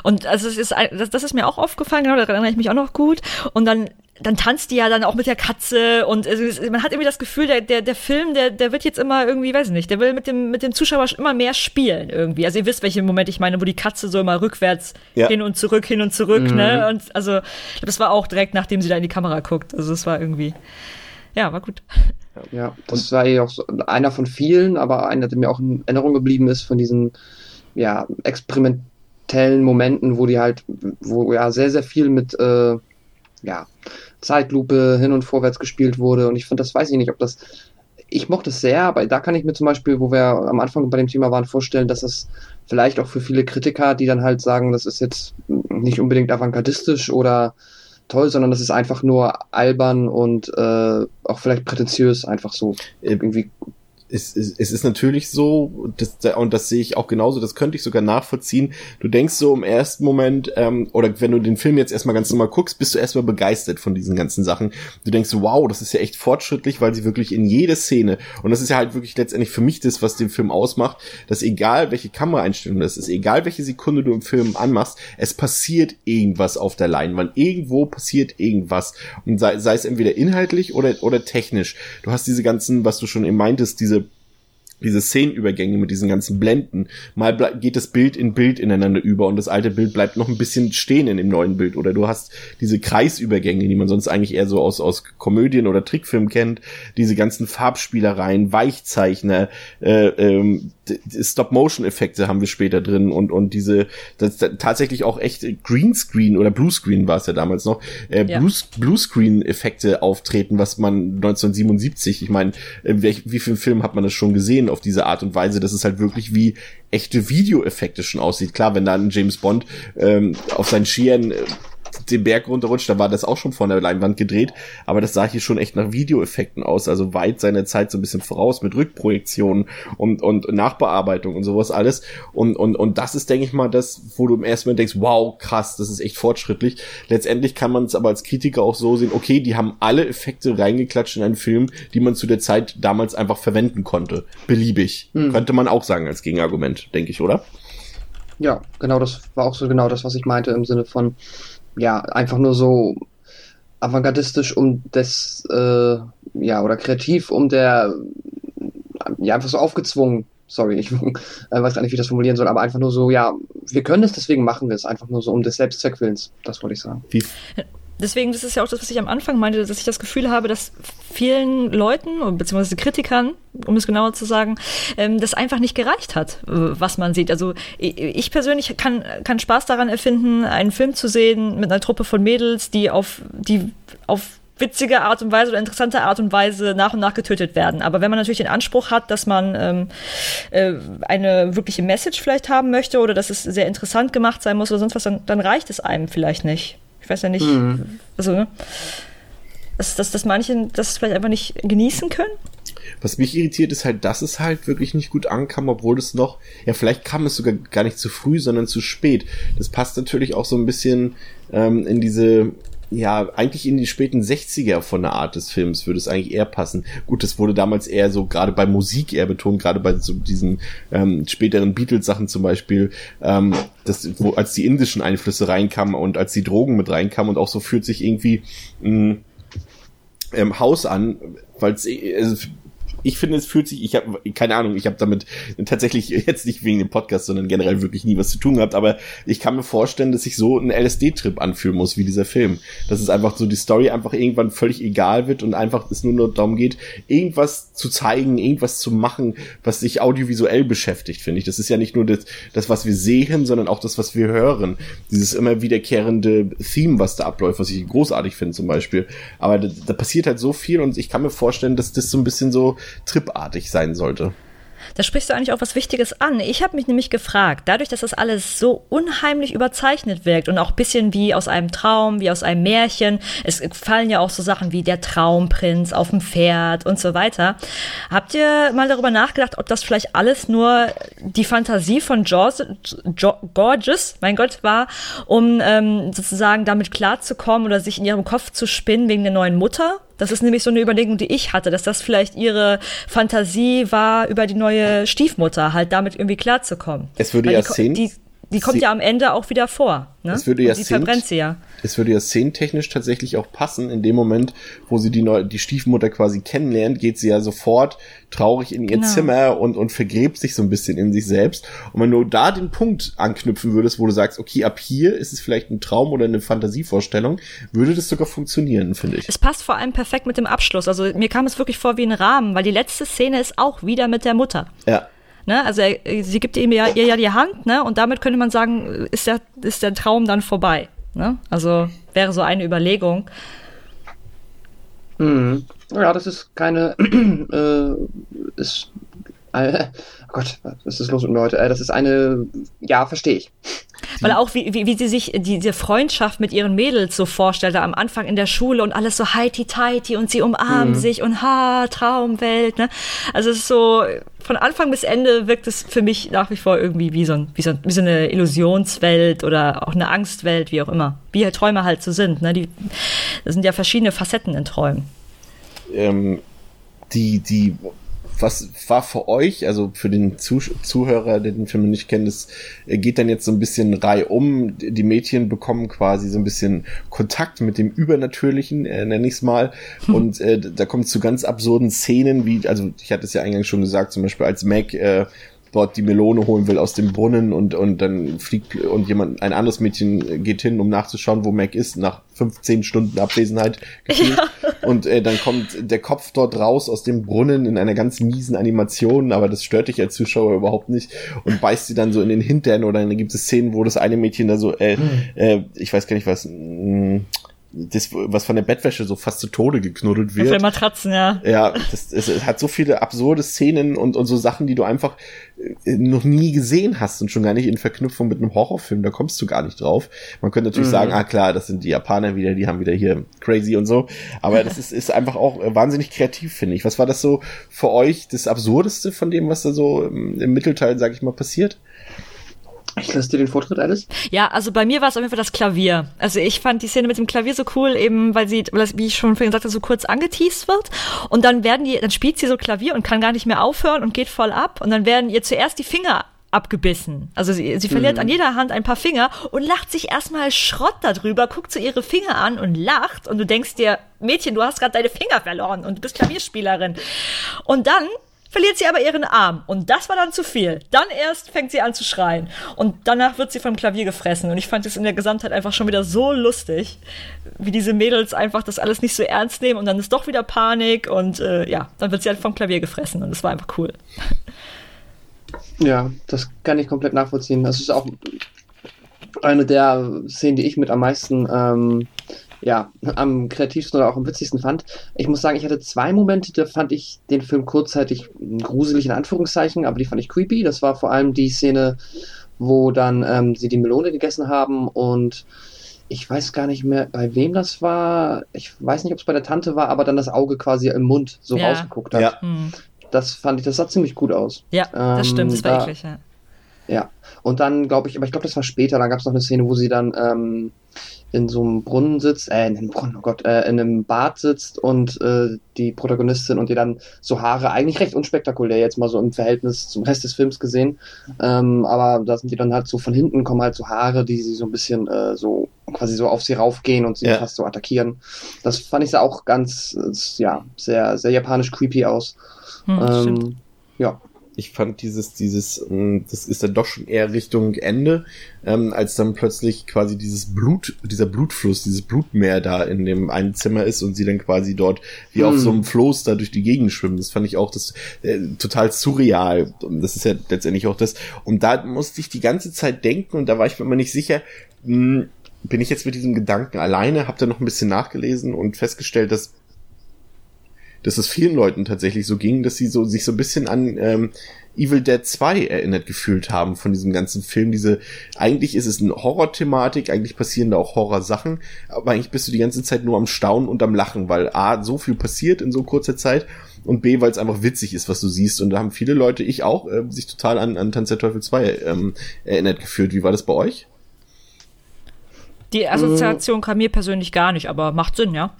Und also es ist das, ist mir auch aufgefallen, genau, da erinnere ich mich auch noch gut. Und dann dann tanzt die ja dann auch mit der Katze und es, man hat irgendwie das Gefühl, der, der, der Film, der, der wird jetzt immer irgendwie, weiß ich nicht, der will mit dem, mit dem Zuschauer immer mehr spielen irgendwie. Also ihr wisst, welchen Moment ich meine, wo die Katze so immer rückwärts ja. hin und zurück, hin und zurück, ne? mhm. ne? Und also, das war auch direkt, nachdem sie da in die Kamera guckt. Also es war irgendwie, ja, war gut. Ja, das war ja auch so einer von vielen, aber einer, der mir auch in Erinnerung geblieben ist von diesen, ja, experimentellen Momenten, wo die halt, wo ja sehr, sehr viel mit, äh, ja, Zeitlupe hin und vorwärts gespielt wurde. Und ich finde, das weiß ich nicht, ob das. Ich mochte es sehr, aber da kann ich mir zum Beispiel, wo wir am Anfang bei dem Thema waren, vorstellen, dass es vielleicht auch für viele Kritiker, die dann halt sagen, das ist jetzt nicht unbedingt avantgardistisch oder toll, sondern das ist einfach nur albern und äh, auch vielleicht prätentiös, einfach so äh, irgendwie es, es, es ist natürlich so, das, und das sehe ich auch genauso, das könnte ich sogar nachvollziehen. Du denkst so im ersten Moment, ähm, oder wenn du den Film jetzt erstmal ganz normal guckst, bist du erstmal begeistert von diesen ganzen Sachen. Du denkst, wow, das ist ja echt fortschrittlich, weil sie wirklich in jede Szene, und das ist ja halt wirklich letztendlich für mich das, was den Film ausmacht, dass egal welche Kameraeinstellung das ist, egal welche Sekunde du im Film anmachst, es passiert irgendwas auf der Leinwand. Irgendwo passiert irgendwas. Und sei, sei es entweder inhaltlich oder, oder technisch. Du hast diese ganzen, was du schon eben meintest, diese diese Szenenübergänge mit diesen ganzen Blenden. Mal geht das Bild in Bild ineinander über und das alte Bild bleibt noch ein bisschen stehen in dem neuen Bild. Oder du hast diese Kreisübergänge, die man sonst eigentlich eher so aus, aus Komödien oder Trickfilmen kennt. Diese ganzen Farbspielereien, Weichzeichner, äh, ähm, Stop-Motion-Effekte haben wir später drin und, und diese das, das, tatsächlich auch echt Greenscreen oder Bluescreen war es ja damals noch, äh, ja. Blues, Bluescreen-Effekte auftreten, was man 1977, ich meine, wie viel Film hat man das schon gesehen auf diese Art und Weise, dass es halt wirklich wie echte Videoeffekte schon aussieht. Klar, wenn da ein James Bond ähm, auf seinen Skiern äh, den Berg runterrutscht, da war das auch schon von der Leinwand gedreht, aber das sah hier schon echt nach Videoeffekten aus, also weit seiner Zeit so ein bisschen voraus mit Rückprojektionen und, und Nachbearbeitung und sowas alles. Und, und, und das ist, denke ich mal, das, wo du im ersten Mal denkst, wow, krass, das ist echt fortschrittlich. Letztendlich kann man es aber als Kritiker auch so sehen, okay, die haben alle Effekte reingeklatscht in einen Film, die man zu der Zeit damals einfach verwenden konnte. Beliebig. Mhm. Könnte man auch sagen als Gegenargument, denke ich, oder? Ja, genau, das war auch so genau das, was ich meinte im Sinne von, ja, einfach nur so avantgardistisch um des, äh, ja, oder kreativ um der, ja, einfach so aufgezwungen. Sorry, ich äh, weiß gar nicht, wie ich das formulieren soll, aber einfach nur so, ja, wir können es, deswegen machen wir es. Einfach nur so um des Selbstzweckwillens. Das wollte ich sagen. Wie, deswegen, das ist ja auch das, was ich am Anfang meinte, dass ich das Gefühl habe, dass vielen Leuten, beziehungsweise Kritikern, um es genauer zu sagen, ähm, das einfach nicht gereicht hat, was man sieht. Also ich persönlich kann, kann Spaß daran erfinden, einen Film zu sehen mit einer Truppe von Mädels, die auf, die auf witzige Art und Weise oder interessante Art und Weise nach und nach getötet werden. Aber wenn man natürlich den Anspruch hat, dass man ähm, äh, eine wirkliche Message vielleicht haben möchte oder dass es sehr interessant gemacht sein muss oder sonst was, dann, dann reicht es einem vielleicht nicht. Ich weiß ja nicht, mhm. also, ne? Dass, dass, dass manche das vielleicht einfach nicht genießen können. Was mich irritiert, ist halt, dass es halt wirklich nicht gut ankam, obwohl es noch, ja, vielleicht kam es sogar gar nicht zu früh, sondern zu spät. Das passt natürlich auch so ein bisschen ähm, in diese ja, eigentlich in die späten 60er von der Art des Films würde es eigentlich eher passen. Gut, das wurde damals eher so, gerade bei Musik eher betont, gerade bei so diesen ähm, späteren Beatles-Sachen zum Beispiel, ähm, das, wo, als die indischen Einflüsse reinkamen und als die Drogen mit reinkamen und auch so fühlt sich irgendwie mh, ähm, Haus an, weil es also ich finde, es fühlt sich, ich habe keine Ahnung, ich habe damit tatsächlich jetzt nicht wegen dem Podcast, sondern generell wirklich nie was zu tun gehabt, aber ich kann mir vorstellen, dass sich so ein LSD-Trip anfühlen muss wie dieser Film. Dass es einfach so die Story einfach irgendwann völlig egal wird und einfach es nur noch darum geht, irgendwas zu zeigen, irgendwas zu machen, was sich audiovisuell beschäftigt, finde ich. Das ist ja nicht nur das, das, was wir sehen, sondern auch das, was wir hören. Dieses immer wiederkehrende Theme, was da abläuft, was ich großartig finde zum Beispiel. Aber da, da passiert halt so viel und ich kann mir vorstellen, dass das so ein bisschen so tripartig sein sollte. Da sprichst du eigentlich auch was Wichtiges an. Ich habe mich nämlich gefragt, dadurch, dass das alles so unheimlich überzeichnet wirkt und auch ein bisschen wie aus einem Traum, wie aus einem Märchen, es fallen ja auch so Sachen wie der Traumprinz auf dem Pferd und so weiter. Habt ihr mal darüber nachgedacht, ob das vielleicht alles nur die Fantasie von George, Gorgeous, mein Gott, war, um ähm, sozusagen damit klarzukommen oder sich in ihrem Kopf zu spinnen wegen der neuen Mutter? Das ist nämlich so eine Überlegung, die ich hatte, dass das vielleicht ihre Fantasie war, über die neue Stiefmutter halt damit irgendwie klarzukommen. Es würde Weil ja Szenen. Die, die kommt ja am Ende auch wieder vor. Ne? Es würde ja sie verbrennt sie ja. Es würde ja szenentechnisch tatsächlich auch passen. In dem Moment, wo sie die, Neu die Stiefmutter quasi kennenlernt, geht sie ja sofort traurig in ihr Genau. Zimmer und, und vergräbt sich so ein bisschen in sich selbst. Und wenn du da den Punkt anknüpfen würdest, wo du sagst, okay, ab hier ist es vielleicht ein Traum oder eine Fantasievorstellung, würde das sogar funktionieren, finde ich. Es passt vor allem perfekt mit dem Abschluss. Also mir kam es wirklich vor wie ein Rahmen, weil die letzte Szene ist auch wieder mit der Mutter. Ja. Ne? Also er, sie gibt ihm ja, ihr ja die Hand, ne? Und damit könnte man sagen, ist der, ist der Traum dann vorbei. Ne? Also wäre so eine Überlegung. Mhm. Ja, das ist keine. äh, ist. Äh, oh Gott, was ist los mit mir heute? Äh, das ist eine. Ja, verstehe ich. Weil auch wie, wie, wie sie sich die, diese Freundschaft mit ihren Mädels so vorstellte am Anfang in der Schule und alles so heiti-teiti und sie umarmen sich und ha, Traumwelt, ne? Also es ist so, von Anfang bis Ende wirkt es für mich nach wie vor irgendwie wie so, ein, wie so, ein, wie so eine Illusionswelt oder auch eine Angstwelt, wie auch immer. Wie halt Träume halt so sind, ne? Die, das sind ja verschiedene Facetten in Träumen. ähm, die, die, was war für euch, also für den Zuh Zuhörer, der den Film nicht kennt, es geht dann jetzt so ein bisschen reihum. Die Mädchen bekommen quasi so ein bisschen Kontakt mit dem Übernatürlichen, äh, nenne ich es mal. Und äh, da kommt es zu ganz absurden Szenen, wie, also ich hatte es ja eingangs schon gesagt, zum Beispiel als Mac äh, dort die Melone holen will aus dem Brunnen und, und dann fliegt und jemand, ein anderes Mädchen geht hin, um nachzuschauen, wo Mac ist, nach 15 Stunden Abwesenheit gefühlt. Und äh, dann kommt der Kopf dort raus aus dem Brunnen in einer ganz miesen Animation, aber das stört dich als Zuschauer überhaupt nicht und beißt sie dann so in den Hintern oder dann gibt es Szenen, wo das eine Mädchen da so, äh, äh, ich weiß gar nicht was, mh, das, was von der Bettwäsche so fast zu Tode geknuddelt Auf wird. den Matratzen, ja. Ja, das, es, es hat so viele absurde Szenen und, und so Sachen, die du einfach äh, noch nie gesehen hast und schon gar nicht in Verknüpfung mit einem Horrorfilm. Da kommst du gar nicht drauf. Man könnte natürlich sagen, ah klar, das sind die Japaner wieder, die haben wieder hier crazy und so. Aber das ist, ist einfach auch äh, wahnsinnig kreativ, finde ich. Was war das so für euch das Absurdeste von dem, was da so im, im Mittelteil, sag ich mal, passiert? Ich lasse dir den Vortritt, Alice. Ja, also bei mir war es auf jeden Fall das Klavier. Also ich fand die Szene mit dem Klavier so cool, eben weil sie, weil das, wie ich schon vorhin gesagt habe, so kurz angeteased wird. Und dann werden die, dann spielt sie so Klavier und kann gar nicht mehr aufhören und geht voll ab. Und dann werden ihr zuerst die Finger abgebissen. Also sie, sie verliert an jeder Hand ein paar Finger und lacht sich erstmal Schrott darüber, guckt so ihre Finger an und lacht. Und du denkst dir, Mädchen, du hast gerade deine Finger verloren und du bist Klavierspielerin. Und dann verliert sie aber ihren Arm. Und das war dann zu viel. Dann erst fängt sie an zu schreien. Und danach wird sie vom Klavier gefressen. Und ich fand es in der Gesamtheit einfach schon wieder so lustig, wie diese Mädels einfach das alles nicht so ernst nehmen. Und dann ist doch wieder Panik. Und äh, ja, dann wird sie halt vom Klavier gefressen. Und das war einfach cool. Ja, das kann ich komplett nachvollziehen. Das ist auch eine der Szenen, die ich mit am meisten, ähm, ja, am kreativsten oder auch am witzigsten fand. Ich muss sagen, ich hatte zwei Momente, da fand ich den Film kurzzeitig gruselig in Anführungszeichen, aber die fand ich creepy. Das war vor allem die Szene, wo dann ähm, sie die Melone gegessen haben und ich weiß gar nicht mehr, bei wem das war. Ich weiß nicht, ob es bei der Tante war, aber dann das Auge quasi im Mund so Ja. rausgeguckt hat. Ja. Hm. Das fand ich, das sah ziemlich gut aus. Ja, das Ähm, stimmt. Das war da- eklig, ja. Ja, und dann glaube ich, aber ich glaube, das war später, dann gab es noch eine Szene, wo sie dann ähm, in so einem Brunnen sitzt, äh, in einem Brunnen, oh Gott, äh, in einem Bad sitzt und äh, die Protagonistin und ihr dann so Haare, eigentlich recht unspektakulär jetzt mal so im Verhältnis zum Rest des Films gesehen, ähm, aber da sind die dann halt so von hinten kommen halt so Haare, die sie so ein bisschen äh, so quasi so auf sie raufgehen und sie Ja. fast so attackieren. Das fand ich sah auch ganz, äh, ja, sehr, sehr japanisch creepy aus. Hm, stimmt. Ähm, ja, ich fand dieses, dieses, mh, das ist dann doch schon eher Richtung Ende, ähm, als dann plötzlich quasi dieses Blut, dieser Blutfluss, dieses Blutmeer da in dem einen Zimmer ist und sie dann quasi dort wie auf Hm. so einem Floß da durch die Gegend schwimmen. Das fand ich auch das äh, total surreal. Und das ist ja letztendlich auch das. Und da musste ich die ganze Zeit denken und da war ich mir immer nicht sicher, mh, bin ich jetzt mit diesem Gedanken alleine, hab da noch ein bisschen nachgelesen und festgestellt, dass dass es vielen Leuten tatsächlich so ging, dass sie so sich so ein bisschen an ähm, Evil Dead 2 erinnert gefühlt haben von diesem ganzen Film. Diese, eigentlich ist es eine Horror-Thematik, eigentlich passieren da auch Horrorsachen, aber eigentlich bist du die ganze Zeit nur am Staunen und am Lachen, weil A, so viel passiert in so kurzer Zeit und B, weil es einfach witzig ist, was du siehst. Und da haben viele Leute, ich auch, äh, sich total an, an Tanz der Teufel 2 ähm, erinnert gefühlt. Wie war das bei euch? Die Assoziation kam mir persönlich gar nicht, aber macht Sinn, ja.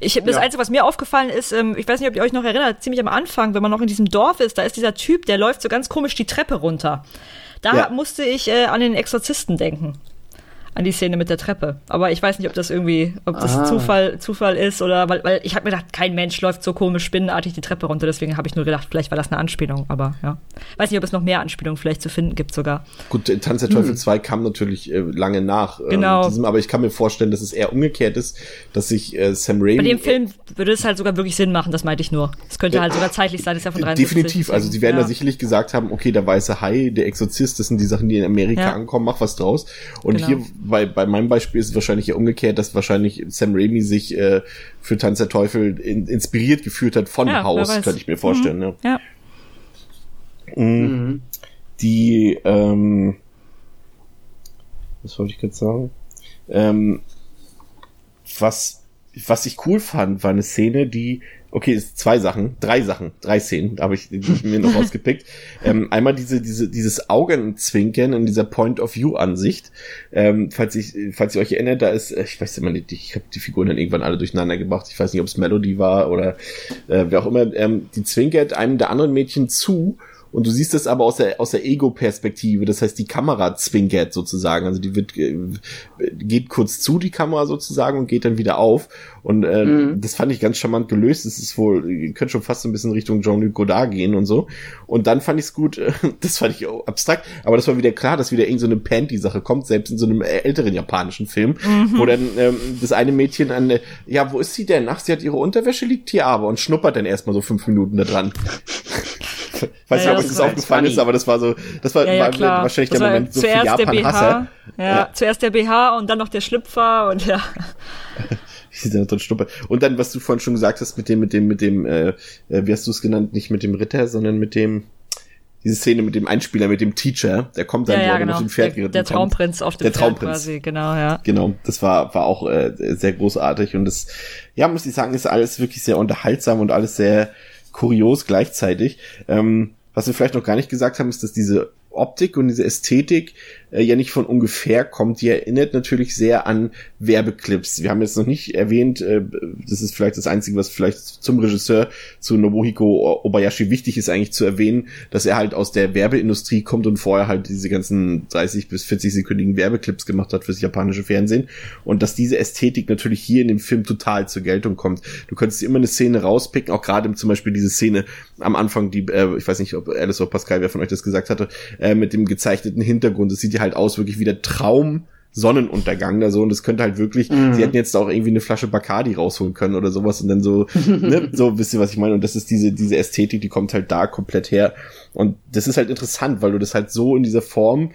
Ich, das Ja. Einzige, was mir aufgefallen ist, ähm, ich weiß nicht, ob ihr euch noch erinnert, ziemlich am Anfang, wenn man noch in diesem Dorf ist, da ist dieser Typ, der läuft so ganz komisch die Treppe runter. Da Ja. musste ich äh, an den Exorzisten denken. An die Szene mit der Treppe. Aber ich weiß nicht, ob das irgendwie, ob das Ah. Zufall, Zufall ist oder weil, weil ich habe mir gedacht, kein Mensch läuft so komisch spinnenartig die Treppe runter, deswegen habe ich nur gedacht, vielleicht war das eine Anspielung, aber ja. Weiß nicht, ob es noch mehr Anspielungen vielleicht zu finden gibt sogar. Gut, äh, Tanz der Teufel 2 kam natürlich äh, lange nach. äh, Hm. Genau. Diesem, aber ich kann mir vorstellen, dass es eher umgekehrt ist, dass sich äh, Sam Raimi... Bei dem Film würde es halt sogar wirklich Sinn machen, das meinte ich nur. Es könnte halt sogar zeitlich sein, das ist ja von 73. Definitiv, also sie werden ja. da sicherlich gesagt haben, okay, der weiße Hai, der Exorzist, das sind die Sachen, die in Amerika Ja. ankommen, mach was draus. Und Genau. hier bei, bei meinem Beispiel ist es wahrscheinlich ja umgekehrt, dass wahrscheinlich Sam Raimi sich äh, für Tanz der Teufel in, inspiriert gefühlt hat von Ja, Haus, könnte ich mir vorstellen. Ne? Ja. Mhm. Die, ähm, was wollte ich gerade sagen? Ähm, was, was ich cool fand, war eine Szene, die, okay, ist zwei Sachen, drei Sachen, drei Szenen, da habe ich, die hab ich mir noch rausgepickt. Ähm, einmal diese, diese, dieses Augenzwinkern in dieser Point-of-View-Ansicht. Ähm, falls ich, falls ihr euch erinnert, da ist, äh, ich weiß immer nicht, ich habe die Figuren dann irgendwann alle durcheinander gebracht. Ich weiß nicht, ob es Melody war oder äh, wer auch immer. Ähm, die zwinkert einem der anderen Mädchen zu und du siehst das aber aus der, aus der Ego-Perspektive. Das heißt, die Kamera zwinkert sozusagen. Also die wird, äh, geht kurz zu, die Kamera sozusagen, und geht dann wieder auf. Und äh, Mhm. das fand ich ganz charmant gelöst. Es ist wohl, ihr könnt schon fast so ein bisschen Richtung Jean-Luc Godard gehen und so. Und dann fand ich es gut, das fand ich auch abstrakt, aber das war wieder klar, dass wieder irgend so eine Panty-Sache kommt, selbst in so einem älteren japanischen Film, wo dann ähm, das eine Mädchen an, äh, ja, wo ist sie denn? Ach, sie hat ihre Unterwäsche, liegt hier aber und schnuppert dann erstmal so fünf Minuten da dran. Ich weiß Ja, nicht, ob euch das aufgefallen ist, aber das war so, das war, Ja, war wahrscheinlich Das der war Moment so für der Japan-Hasser. ja, zuerst der BH und dann noch der Schlüpfer und ja. Und dann, was du vorhin schon gesagt hast, mit dem, mit dem, mit dem, äh, äh, wie hast du es genannt, nicht mit dem Ritter, sondern mit dem, diese Szene mit dem Einspieler, mit dem Teacher, der kommt dann, Ja, ja, genau. auf dem Pferd Der, geritten der kommt. Traumprinz auf dem Der Pferd Traumprinz. quasi, genau, ja. Genau, das war, war auch äh, sehr großartig und das, ja, muss ich sagen, ist alles wirklich sehr unterhaltsam und alles sehr kurios gleichzeitig. Ähm, was wir vielleicht noch gar nicht gesagt haben, ist, dass diese Optik und diese Ästhetik äh, ja nicht von ungefähr kommt. Die erinnert natürlich sehr an Werbeclips. Wir haben jetzt noch nicht erwähnt, äh, das ist vielleicht das Einzige, was vielleicht zum Regisseur, zu Nobuhiko Obayashi wichtig ist eigentlich zu erwähnen, dass er halt aus der Werbeindustrie kommt und vorher halt diese ganzen 30 bis 40 sekündigen Werbeclips gemacht hat fürs japanische Fernsehen und dass diese Ästhetik natürlich hier in dem Film total zur Geltung kommt. Du könntest immer eine Szene rauspicken, auch gerade zum Beispiel diese Szene am Anfang, die, äh, ich weiß nicht, ob Alice oder Pascal, wer von euch das gesagt hatte, äh, mit dem gezeichneten Hintergrund. Das sieht ja halt aus wirklich wie der Traum Sonnenuntergang da so und das könnte halt wirklich, Mhm. sie hätten jetzt auch irgendwie eine Flasche Bacardi rausholen können oder sowas und dann so, ne, so wisst ihr, was ich meine und das ist diese, diese Ästhetik, die kommt halt da komplett her und das ist halt interessant, weil du das halt so in dieser Form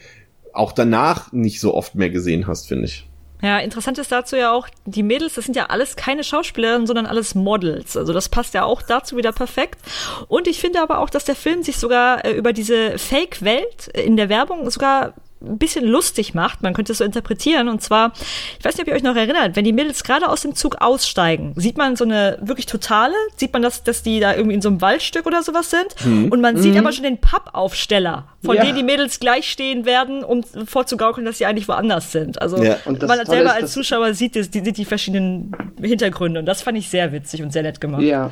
auch danach nicht so oft mehr gesehen hast, finde ich. Ja, interessant ist dazu ja auch, die Mädels, das sind ja alles keine Schauspielerinnen, sondern alles Models. Also das passt ja auch dazu wieder perfekt. Und ich finde aber auch, dass der Film sich sogar äh, über diese Fake-Welt äh, in der Werbung sogar ein bisschen lustig macht. Man könnte es so interpretieren. Und zwar, ich weiß nicht, ob ihr euch noch erinnert, wenn die Mädels gerade aus dem Zug aussteigen, sieht man so eine wirklich totale, sieht man, dass, dass die da irgendwie in so einem Waldstück oder sowas sind. Und man sieht aber schon den Pappaufsteller, von Ja. denen die Mädels gleich stehen werden, um vorzugaukeln, dass sie eigentlich woanders sind. Also Ja. Man Tolle selber ist, als Zuschauer sieht, die, sieht die verschiedenen Hintergründe. Und das fand ich sehr witzig und sehr nett gemacht. Ja.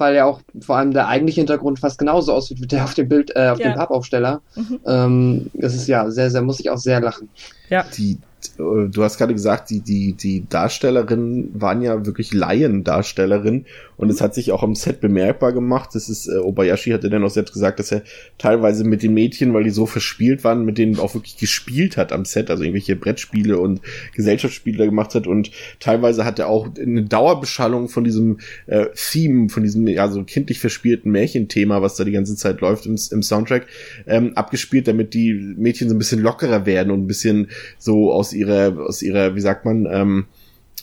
Weil ja auch vor allem der eigentliche Hintergrund fast genauso aussieht wie der auf dem Bild, äh, auf Ja. dem Pappaufsteller. Ähm, das ist ja sehr, sehr, muss ich auch sehr lachen. Ja. die du hast gerade gesagt, die, die, die Darstellerinnen waren ja wirklich Laiendarstellerinnen und es hat sich auch am Set bemerkbar gemacht. Das ist, äh, Obayashi hatte dann auch selbst gesagt, dass er teilweise mit den Mädchen, weil die so verspielt waren, mit denen auch wirklich gespielt hat am Set, also irgendwelche Brettspiele und Gesellschaftsspiele gemacht hat und teilweise hat er auch eine Dauerbeschallung von diesem äh, Theme, von diesem ja so kindlich verspielten Märchenthema, was da die ganze Zeit läuft im, im Soundtrack, ähm, abgespielt, damit die Mädchen so ein bisschen lockerer werden und ein bisschen so aus ihrer, aus ihrer, wie sagt man, ähm,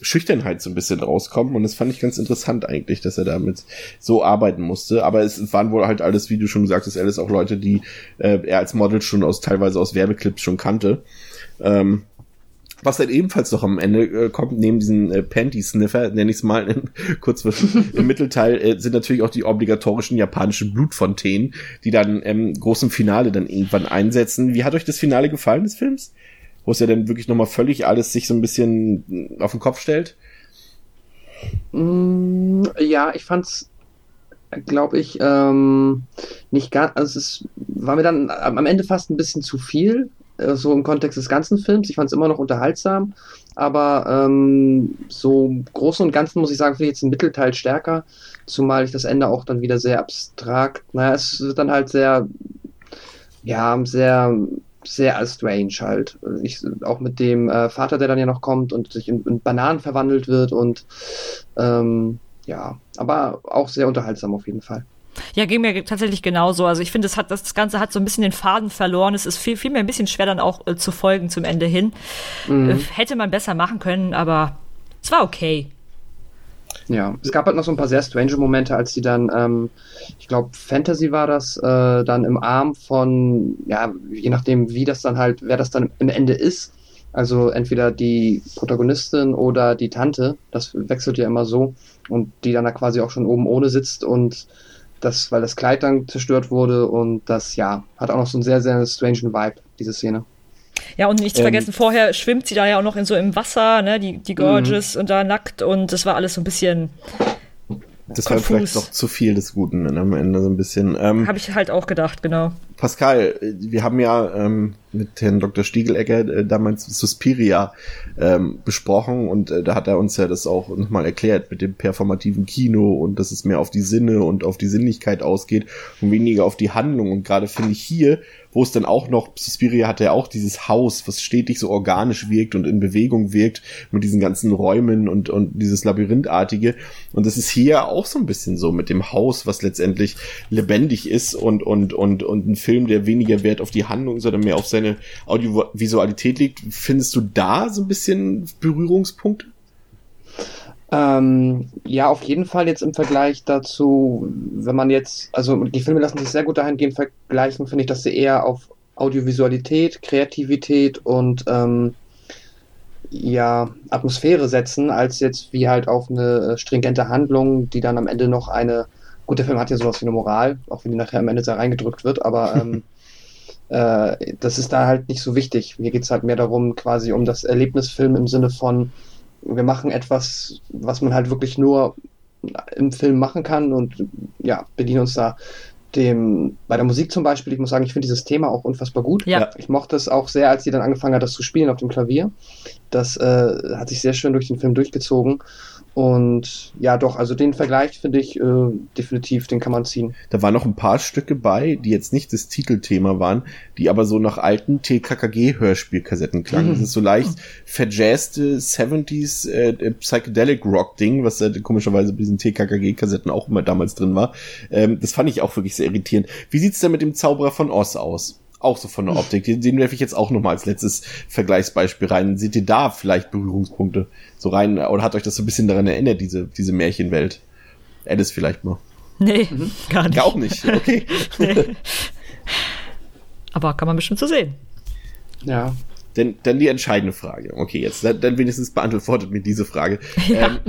Schüchternheit so ein bisschen rauskommen und das fand ich ganz interessant eigentlich, dass er damit so arbeiten musste. Aber es waren wohl halt alles, wie du schon gesagt hast, alles auch Leute, die äh, er als Model schon aus teilweise aus Werbeclips schon kannte. Ähm, was dann ebenfalls noch am Ende äh, kommt, neben diesen äh, Panty-Sniffer, nenne ich es mal im, kurz im Mittelteil, äh, sind natürlich auch die obligatorischen japanischen Blutfontänen, die dann im großen Finale dann irgendwann einsetzen. Wie hat euch das Finale gefallen des Films? Wo es ja dann wirklich nochmal völlig alles sich so ein bisschen auf den Kopf stellt? Mm, ja, ich fand's glaube ich, ähm, nicht ganz, also es war mir dann am Ende fast ein bisschen zu viel, äh, so im Kontext des ganzen Films. Ich fand es immer noch unterhaltsam, aber ähm, so im Großen und Ganzen muss ich sagen, finde ich jetzt den Mittelteil stärker, zumal ich das Ende auch dann wieder sehr abstrakt, naja, es wird dann halt sehr, ja, sehr, sehr strange halt. Ich, auch mit dem äh, Vater, der dann ja noch kommt und sich in, in Bananen verwandelt wird und ähm, ja, aber auch sehr unterhaltsam auf jeden Fall. Ja, ging mir tatsächlich genauso. Also ich finde, es hat, das Ganze hat so ein bisschen den Faden verloren. Es ist viel, viel mehr ein bisschen schwer dann auch äh, zu folgen zum Ende hin. Mhm. Äh, hätte man besser machen können, aber es war okay. Ja, es gab halt noch so ein paar sehr strange Momente, als sie dann, ähm, ich glaube, Fantasy war das, äh, dann im Arm von, ja, je nachdem, wie das dann halt, wer das dann im Ende ist. Also entweder die Protagonistin oder die Tante, das wechselt ja immer so, und die dann da quasi auch schon oben ohne sitzt und das, weil das Kleid dann zerstört wurde und das, ja, hat auch noch so einen sehr, sehr strangen Vibe, diese Szene. Ja, und nicht zu ähm, vergessen, vorher schwimmt sie da ja auch noch in so im Wasser, ne, die, die mhm. und da nackt und das war alles so ein bisschen. Das konfus. war vielleicht doch zu viel des Guten am Ende so ein bisschen. Ähm, Habe ich halt auch gedacht, genau. Pascal, wir haben ja ähm, mit Herrn Dr. Stiegelecker äh, damals Suspiria ähm, besprochen und äh, da hat er uns ja das auch nochmal erklärt mit dem performativen Kino und dass es mehr auf die Sinne und auf die Sinnlichkeit ausgeht und weniger auf die Handlung. Und gerade finde ich hier wo es dann auch noch, Suspiria hat ja auch dieses Haus, was stetig so organisch wirkt und in Bewegung wirkt mit diesen ganzen Räumen und, und dieses Labyrinthartige. Und das ist hier auch so ein bisschen so mit dem Haus, was letztendlich lebendig ist und, und, und, und ein Film, der weniger Wert auf die Handlung, sondern mehr auf seine Audiovisualität liegt. Findest du da so ein bisschen Berührungspunkte? Ähm, ja, auf jeden Fall jetzt im Vergleich dazu, wenn man jetzt, also die Filme lassen sich sehr gut dahingehend vergleichen, finde ich, dass sie eher auf Audiovisualität, Kreativität und ähm, ja, Atmosphäre setzen, als jetzt wie halt auf eine äh, stringente Handlung, die dann am Ende noch eine, gut, der Film hat ja sowas wie eine Moral, auch wenn die nachher am Ende sehr reingedrückt wird, aber ähm, äh, das ist da halt nicht so wichtig. Mir geht's halt mehr darum, quasi um das Erlebnisfilm im Sinne von, wir machen etwas, was man halt wirklich nur im Film machen kann und ja, bedienen uns da dem, bei der Musik zum Beispiel, ich muss sagen, ich finde dieses Thema auch unfassbar gut. Ja. Ich mochte es auch sehr, als sie dann angefangen hat, das zu spielen auf dem Klavier. Das äh, hat sich sehr schön durch den Film durchgezogen. Und ja, doch, also den Vergleich finde ich äh, definitiv, den kann man ziehen. Da waren noch ein paar Stücke bei, die jetzt nicht das Titelthema waren, die aber so nach alten TKKG-Hörspielkassetten klangen. Mhm. Das ist so leicht verjazzte 70s äh, Psychedelic Rock Ding, was äh, komischerweise bei diesen TKKG-Kassetten auch immer damals drin war. Ähm, das fand ich auch wirklich sehr irritierend. Wie sieht's denn mit dem Zauberer von Oz aus? Auch so von der Optik. Den, den werfe ich jetzt auch nochmal als letztes Vergleichsbeispiel rein. Seht ihr da vielleicht Berührungspunkte so rein? Oder hat euch das so ein bisschen daran erinnert, diese, diese Märchenwelt? Alice vielleicht mal. Nee, mhm. gar nicht. Gar auch nicht, okay. nee. Aber kann man bestimmt so sehen. Ja. Denn, dann die entscheidende Frage. Okay, jetzt dann, dann wenigstens beantwortet mir diese Frage. Ja. Ähm,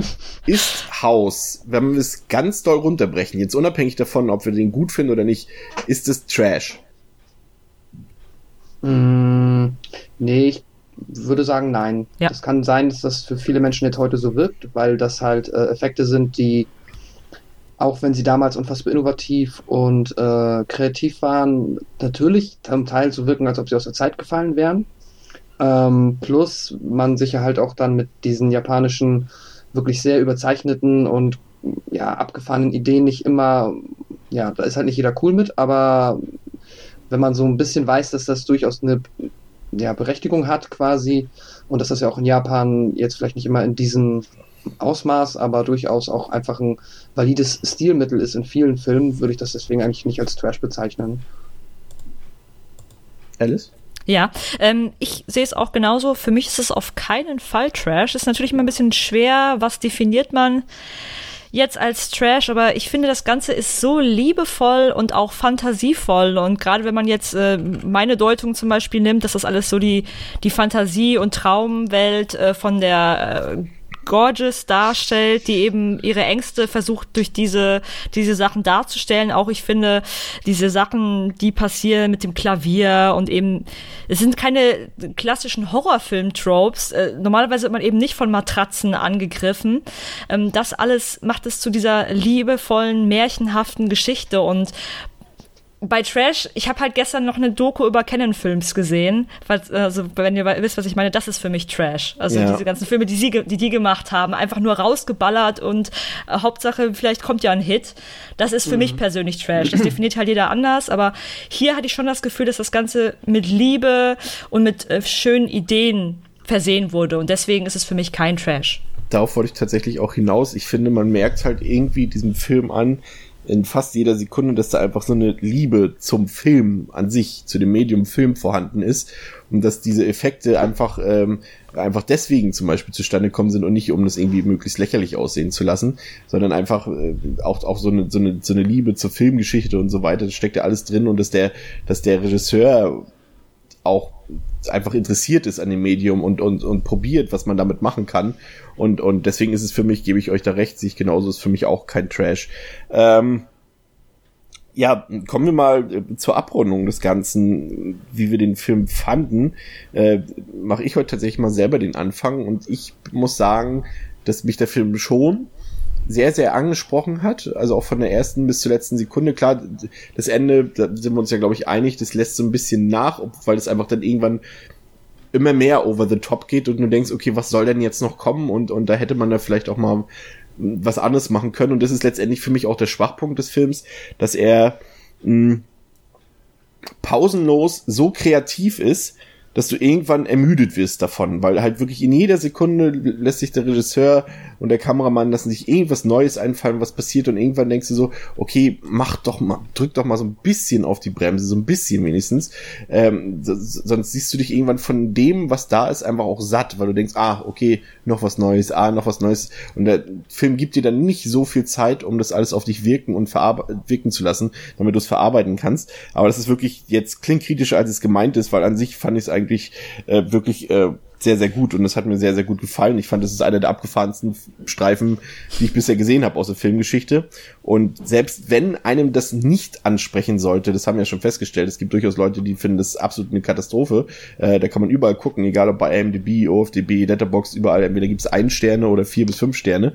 ist Haus, wenn wir es ganz doll runterbrechen, jetzt unabhängig davon, ob wir den gut finden oder nicht, ist es Trash? Mm, nee, ich würde sagen nein. Ja. Es kann sein, dass das für viele Menschen jetzt heute so wirkt, weil das halt äh, Effekte sind, die auch wenn sie damals unfassbar innovativ und äh, kreativ waren, natürlich zum Teil so wirken, als ob sie aus der Zeit gefallen wären. Ähm, plus man sich ja halt auch dann mit diesen japanischen, wirklich sehr überzeichneten und ja, abgefahrenen Ideen nicht immer, ja, da ist halt nicht jeder cool mit, aber wenn man so ein bisschen weiß, dass das durchaus eine ja, Berechtigung hat quasi und dass das ja auch in Japan jetzt vielleicht nicht immer in diesem Ausmaß, aber durchaus auch einfach ein valides Stilmittel ist in vielen Filmen, würde ich das deswegen eigentlich nicht als Trash bezeichnen. Alice? Ja, ähm, ich sehe es auch genauso. Für mich ist es auf keinen Fall Trash. Ist natürlich immer ein bisschen schwer. Was definiert man? Jetzt als Trash, aber ich finde, das Ganze ist so liebevoll und auch fantasievoll. Und gerade wenn man jetzt äh, meine Deutung zum Beispiel nimmt, dass das alles so die, die Fantasie- und Traumwelt äh, von der äh, gorgeous darstellt, die eben ihre Ängste versucht durch diese, diese Sachen darzustellen. Auch ich finde, diese Sachen, die passieren mit dem Klavier und eben, es sind keine klassischen Horrorfilm-Tropes. Äh, normalerweise wird man eben nicht von Matratzen angegriffen. Ähm, das alles macht es zu dieser liebevollen, märchenhaften Geschichte und bei Trash, ich habe halt gestern noch eine Doku über Canon-Films gesehen. Also, wenn ihr wisst, was ich meine, das ist für mich Trash. Also ja. diese ganzen Filme, die sie, die die gemacht haben, einfach nur rausgeballert und äh, Hauptsache, vielleicht kommt ja ein Hit. Das ist für mhm. mich persönlich Trash. Das definiert halt jeder anders, aber hier hatte ich schon das Gefühl, dass das Ganze mit Liebe und mit äh, schönen Ideen versehen wurde und deswegen ist es für mich kein Trash. Darauf wollte ich tatsächlich auch hinaus. Ich finde, man merkt halt irgendwie diesem Film an, in fast jeder Sekunde, dass da einfach so eine Liebe zum Film an sich, zu dem Medium Film vorhanden ist und dass diese Effekte einfach ähm, einfach deswegen zum Beispiel zustande kommen sind und nicht um das irgendwie möglichst lächerlich aussehen zu lassen, sondern einfach äh, auch auch so eine so eine so eine Liebe zur Filmgeschichte und so weiter, das steckt ja alles drin und dass der dass der Regisseur auch einfach interessiert ist an dem Medium und, und, und probiert, was man damit machen kann. Und, und deswegen ist es für mich, gebe ich euch da recht, sich genauso ist für mich auch kein Trash. Ähm, ja, kommen wir mal äh, zur Abrundung des Ganzen, wie wir den Film fanden. Äh, Mache ich heute tatsächlich mal selber den Anfang und ich muss sagen, dass mich der Film schon sehr, sehr angesprochen hat. Also auch von der ersten bis zur letzten Sekunde. Klar, das Ende, da sind wir uns ja, glaube ich, einig, das lässt so ein bisschen nach, weil es einfach dann irgendwann immer mehr over the top geht und du denkst, okay, was soll denn jetzt noch kommen? Und, und da hätte man da vielleicht auch mal was anderes machen können. Und das ist letztendlich für mich auch der Schwachpunkt des Films, dass er mh, pausenlos so kreativ ist, dass du irgendwann ermüdet wirst davon, weil halt wirklich in jeder Sekunde lässt sich der Regisseur und der Kameramann lassen sich irgendwas Neues einfallen, was passiert und irgendwann denkst du so, okay, mach doch mal, drück doch mal so ein bisschen auf die Bremse, so ein bisschen wenigstens, ähm, sonst siehst du dich irgendwann von dem, was da ist, einfach auch satt, weil du denkst, ah, okay, noch was Neues, ah, noch was Neues. Und der Film gibt dir dann nicht so viel Zeit, um das alles auf dich wirken und wirken zu lassen, damit du es verarbeiten kannst, aber das ist wirklich jetzt klingt kritischer, als es gemeint ist, weil an sich fand ich es eigentlich äh, wirklich äh, sehr, sehr gut und es hat mir sehr, sehr gut gefallen. Ich fand, das ist einer der abgefahrensten Streifen, die ich bisher gesehen habe aus der Filmgeschichte. Und selbst wenn einem das nicht ansprechen sollte, das haben wir ja schon festgestellt, es gibt durchaus Leute, die finden das absolut eine Katastrophe. Äh, da kann man überall gucken, egal ob bei IMDb, OFDB, Letterbox, überall. Entweder gibt es ein Sterne oder vier bis fünf Sterne.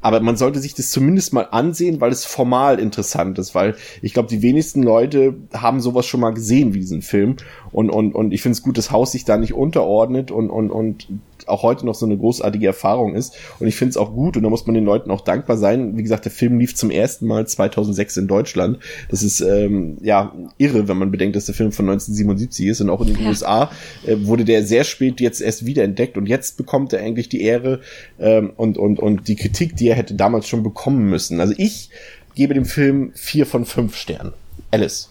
Aber man sollte sich das zumindest mal ansehen, weil es formal interessant ist, weil ich glaube, die wenigsten Leute haben sowas schon mal gesehen wie diesen Film. Und, und, und ich finde es gut, dass Haus sich da nicht unterordnet und, und, und auch heute noch so eine großartige Erfahrung ist. Und ich finde es auch gut und da muss man den Leuten auch dankbar sein. Wie gesagt, der Film lief zum ersten Mal 2006 in Deutschland. Das ist ähm, ja irre, wenn man bedenkt, dass der Film von 1977 ist und auch in den ja. USA äh, wurde der sehr spät jetzt erst wiederentdeckt und jetzt bekommt er eigentlich die Ehre ähm, und, und, und die Kritik, die er hätte damals schon bekommen müssen. Also ich gebe dem Film vier von fünf Sternen. Alice.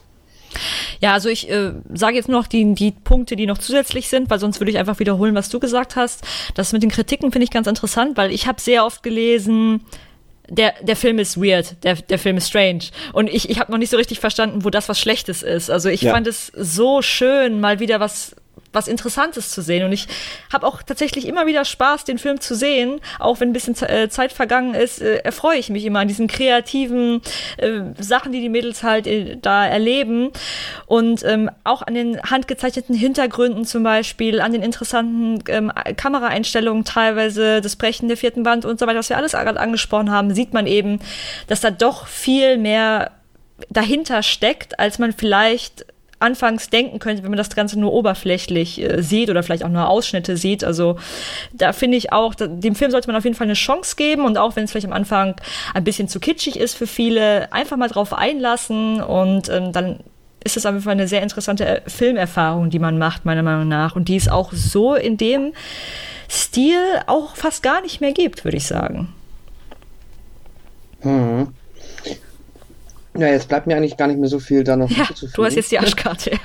Ja, also ich äh, sage jetzt nur noch die, die Punkte, die noch zusätzlich sind, weil sonst würde ich einfach wiederholen, was du gesagt hast. Das mit den Kritiken finde ich ganz interessant, weil ich habe sehr oft gelesen, der, der Film ist weird, der, der Film ist strange. Und ich, ich habe noch nicht so richtig verstanden, wo das was Schlechtes ist. Also ich ja. fand es so schön, mal wieder was was Interessantes zu sehen. Und ich habe auch tatsächlich immer wieder Spaß, den Film zu sehen. Auch wenn ein bisschen äh, Zeit vergangen ist, äh, erfreue ich mich immer an diesen kreativen äh, Sachen, die die Mädels halt äh, da erleben. Und ähm, auch an den handgezeichneten Hintergründen zum Beispiel, an den interessanten ähm, Kameraeinstellungen teilweise, das Brechen der vierten Wand und so weiter, was wir alles gerade angesprochen haben, sieht man eben, dass da doch viel mehr dahinter steckt, als man vielleicht anfangs denken könnte, wenn man das Ganze nur oberflächlich äh, sieht oder vielleicht auch nur Ausschnitte sieht. Also da finde ich auch, da, dem Film sollte man auf jeden Fall eine Chance geben und auch wenn es vielleicht am Anfang ein bisschen zu kitschig ist für viele, einfach mal drauf einlassen und ähm, dann ist es auf jeden Fall eine sehr interessante äh, Filmerfahrung, die man macht, meiner Meinung nach. Und die es auch so in dem Stil auch fast gar nicht mehr gibt, würde ich sagen. Hm. Ja, jetzt bleibt mir eigentlich gar nicht mehr so viel da noch ja, Du hast jetzt die Arschkarte, ja.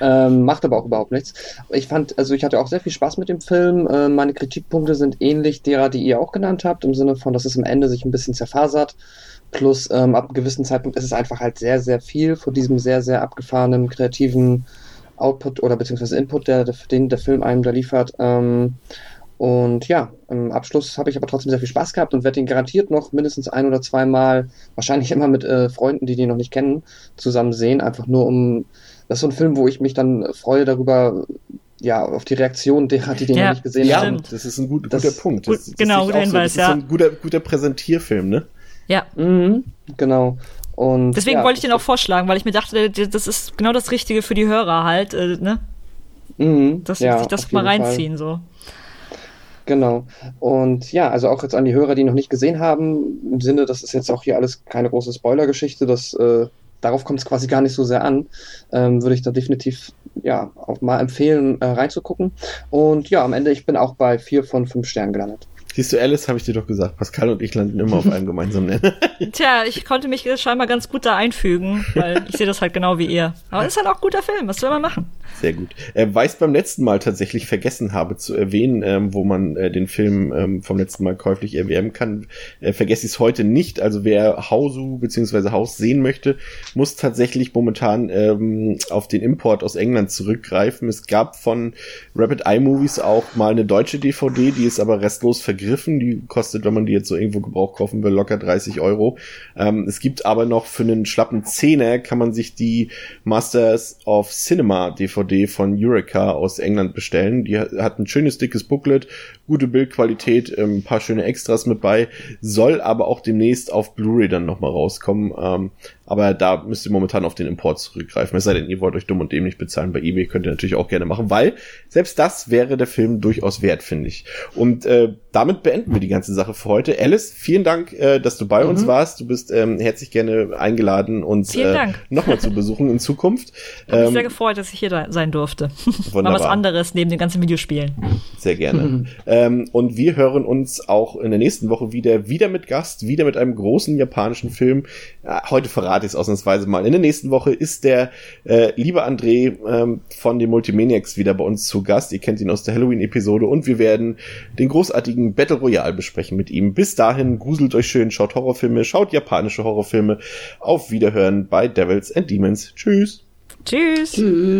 ähm, macht aber auch überhaupt nichts. Ich fand, also ich hatte auch sehr viel Spaß mit dem Film. Äh, meine Kritikpunkte sind ähnlich derer, die ihr auch genannt habt, im Sinne von, dass es am Ende sich ein bisschen zerfasert. Plus ähm, ab einem gewissen Zeitpunkt ist es einfach halt sehr, sehr viel von diesem sehr, sehr abgefahrenen, kreativen Output oder beziehungsweise Input, der, den der Film einem da liefert. Ähm, Und ja, im Abschluss habe ich aber trotzdem sehr viel Spaß gehabt und werde ihn garantiert noch mindestens ein oder zweimal, wahrscheinlich immer mit äh, Freunden, die den noch nicht kennen, zusammen sehen. Einfach nur um, das ist so ein Film, wo ich mich dann freue darüber, ja, auf die Reaktion derer, die den Ja, noch nicht gesehen Ja, haben. das ist ein gut, Das- guter Punkt. Gut, Das, das genau, sehe ich guter auch so. Hinweis, Das ist ja. so ein guter, guter Präsentierfilm, ne? Ja. Mhm, genau. Und Deswegen ja, wollte ich den auch vorschlagen, weil ich mir dachte, das ist genau das Richtige für die Hörer halt, äh, ne? Mhm, Dass ja, sie sich das mal jeden Fall. reinziehen, so. Genau. Und ja, also auch jetzt an die Hörer, die noch nicht gesehen haben, im Sinne, das ist jetzt auch hier alles keine große Spoilergeschichte, das äh, darauf kommt es quasi gar nicht so sehr an, ähm, würde ich da definitiv ja auch mal empfehlen, äh, reinzugucken. Und ja, am Ende, ich bin auch bei vier von fünf Sternen gelandet. Siehst du, Alice, habe ich dir doch gesagt. Pascal und ich landen immer auf einem gemeinsamen Nenner. Tja, ich konnte mich scheinbar ganz gut da einfügen, weil ich sehe das halt genau wie ihr. Aber es ist halt auch ein guter Film, was soll man machen? Sehr gut. Äh, weil ich beim letzten Mal tatsächlich vergessen habe zu erwähnen, ähm, wo man äh, den Film ähm, vom letzten Mal käuflich erwerben kann, äh, vergesse ich es heute nicht. Also wer Hausu bzw. Haus sehen möchte, muss tatsächlich momentan ähm, auf den Import aus England zurückgreifen. Es gab von Rapid Eye Movies auch mal eine deutsche DVD, die ist aber restlos vergriffen. Die kostet, wenn man die jetzt so irgendwo Gebrauch kaufen will, locker 30 Euro. Ähm, es gibt aber noch für einen schlappen Zehner kann man sich die Masters of Cinema DVD von Eureka aus England bestellen. Die hat hat ein schönes dickes Booklet, gute Bildqualität, ähm, ein paar schöne Extras mit bei, soll aber auch demnächst auf Blu-ray dann nochmal rauskommen. Ähm, aber da müsst ihr momentan auf den Import zurückgreifen. Es sei denn, ihr wollt euch dumm und dämlich bezahlen bei eBay, könnt ihr natürlich auch gerne machen, weil selbst das wäre der Film durchaus wert, finde ich. Und äh, damit beenden wir die ganze Sache für heute. Alice, vielen Dank, äh, dass du bei uns warst. Du bist ähm, herzlich gerne eingeladen, uns äh, nochmal zu besuchen in Zukunft. Hab mich Ähm, sehr gefreut, dass ich hier sein durfte. Mal was Wunderbar. anderes neben den ganzen Videospielen. Sehr gerne. ähm, und wir hören uns auch in der nächsten Woche wieder, wieder mit Gast, wieder mit einem großen japanischen Film. Äh, heute verrate ich es ausnahmsweise mal. In der nächsten Woche ist der äh, liebe André ähm, von den Multimaniacs wieder bei uns zu Gast. Ihr kennt ihn aus der Halloween-Episode und wir werden den großartigen Battle Royale besprechen mit ihm. Bis dahin, gruselt euch schön, schaut Horrorfilme, schaut japanische Horrorfilme. Auf Wiederhören bei Devils and Demons. Tschüss. Tschüss. Tschüss.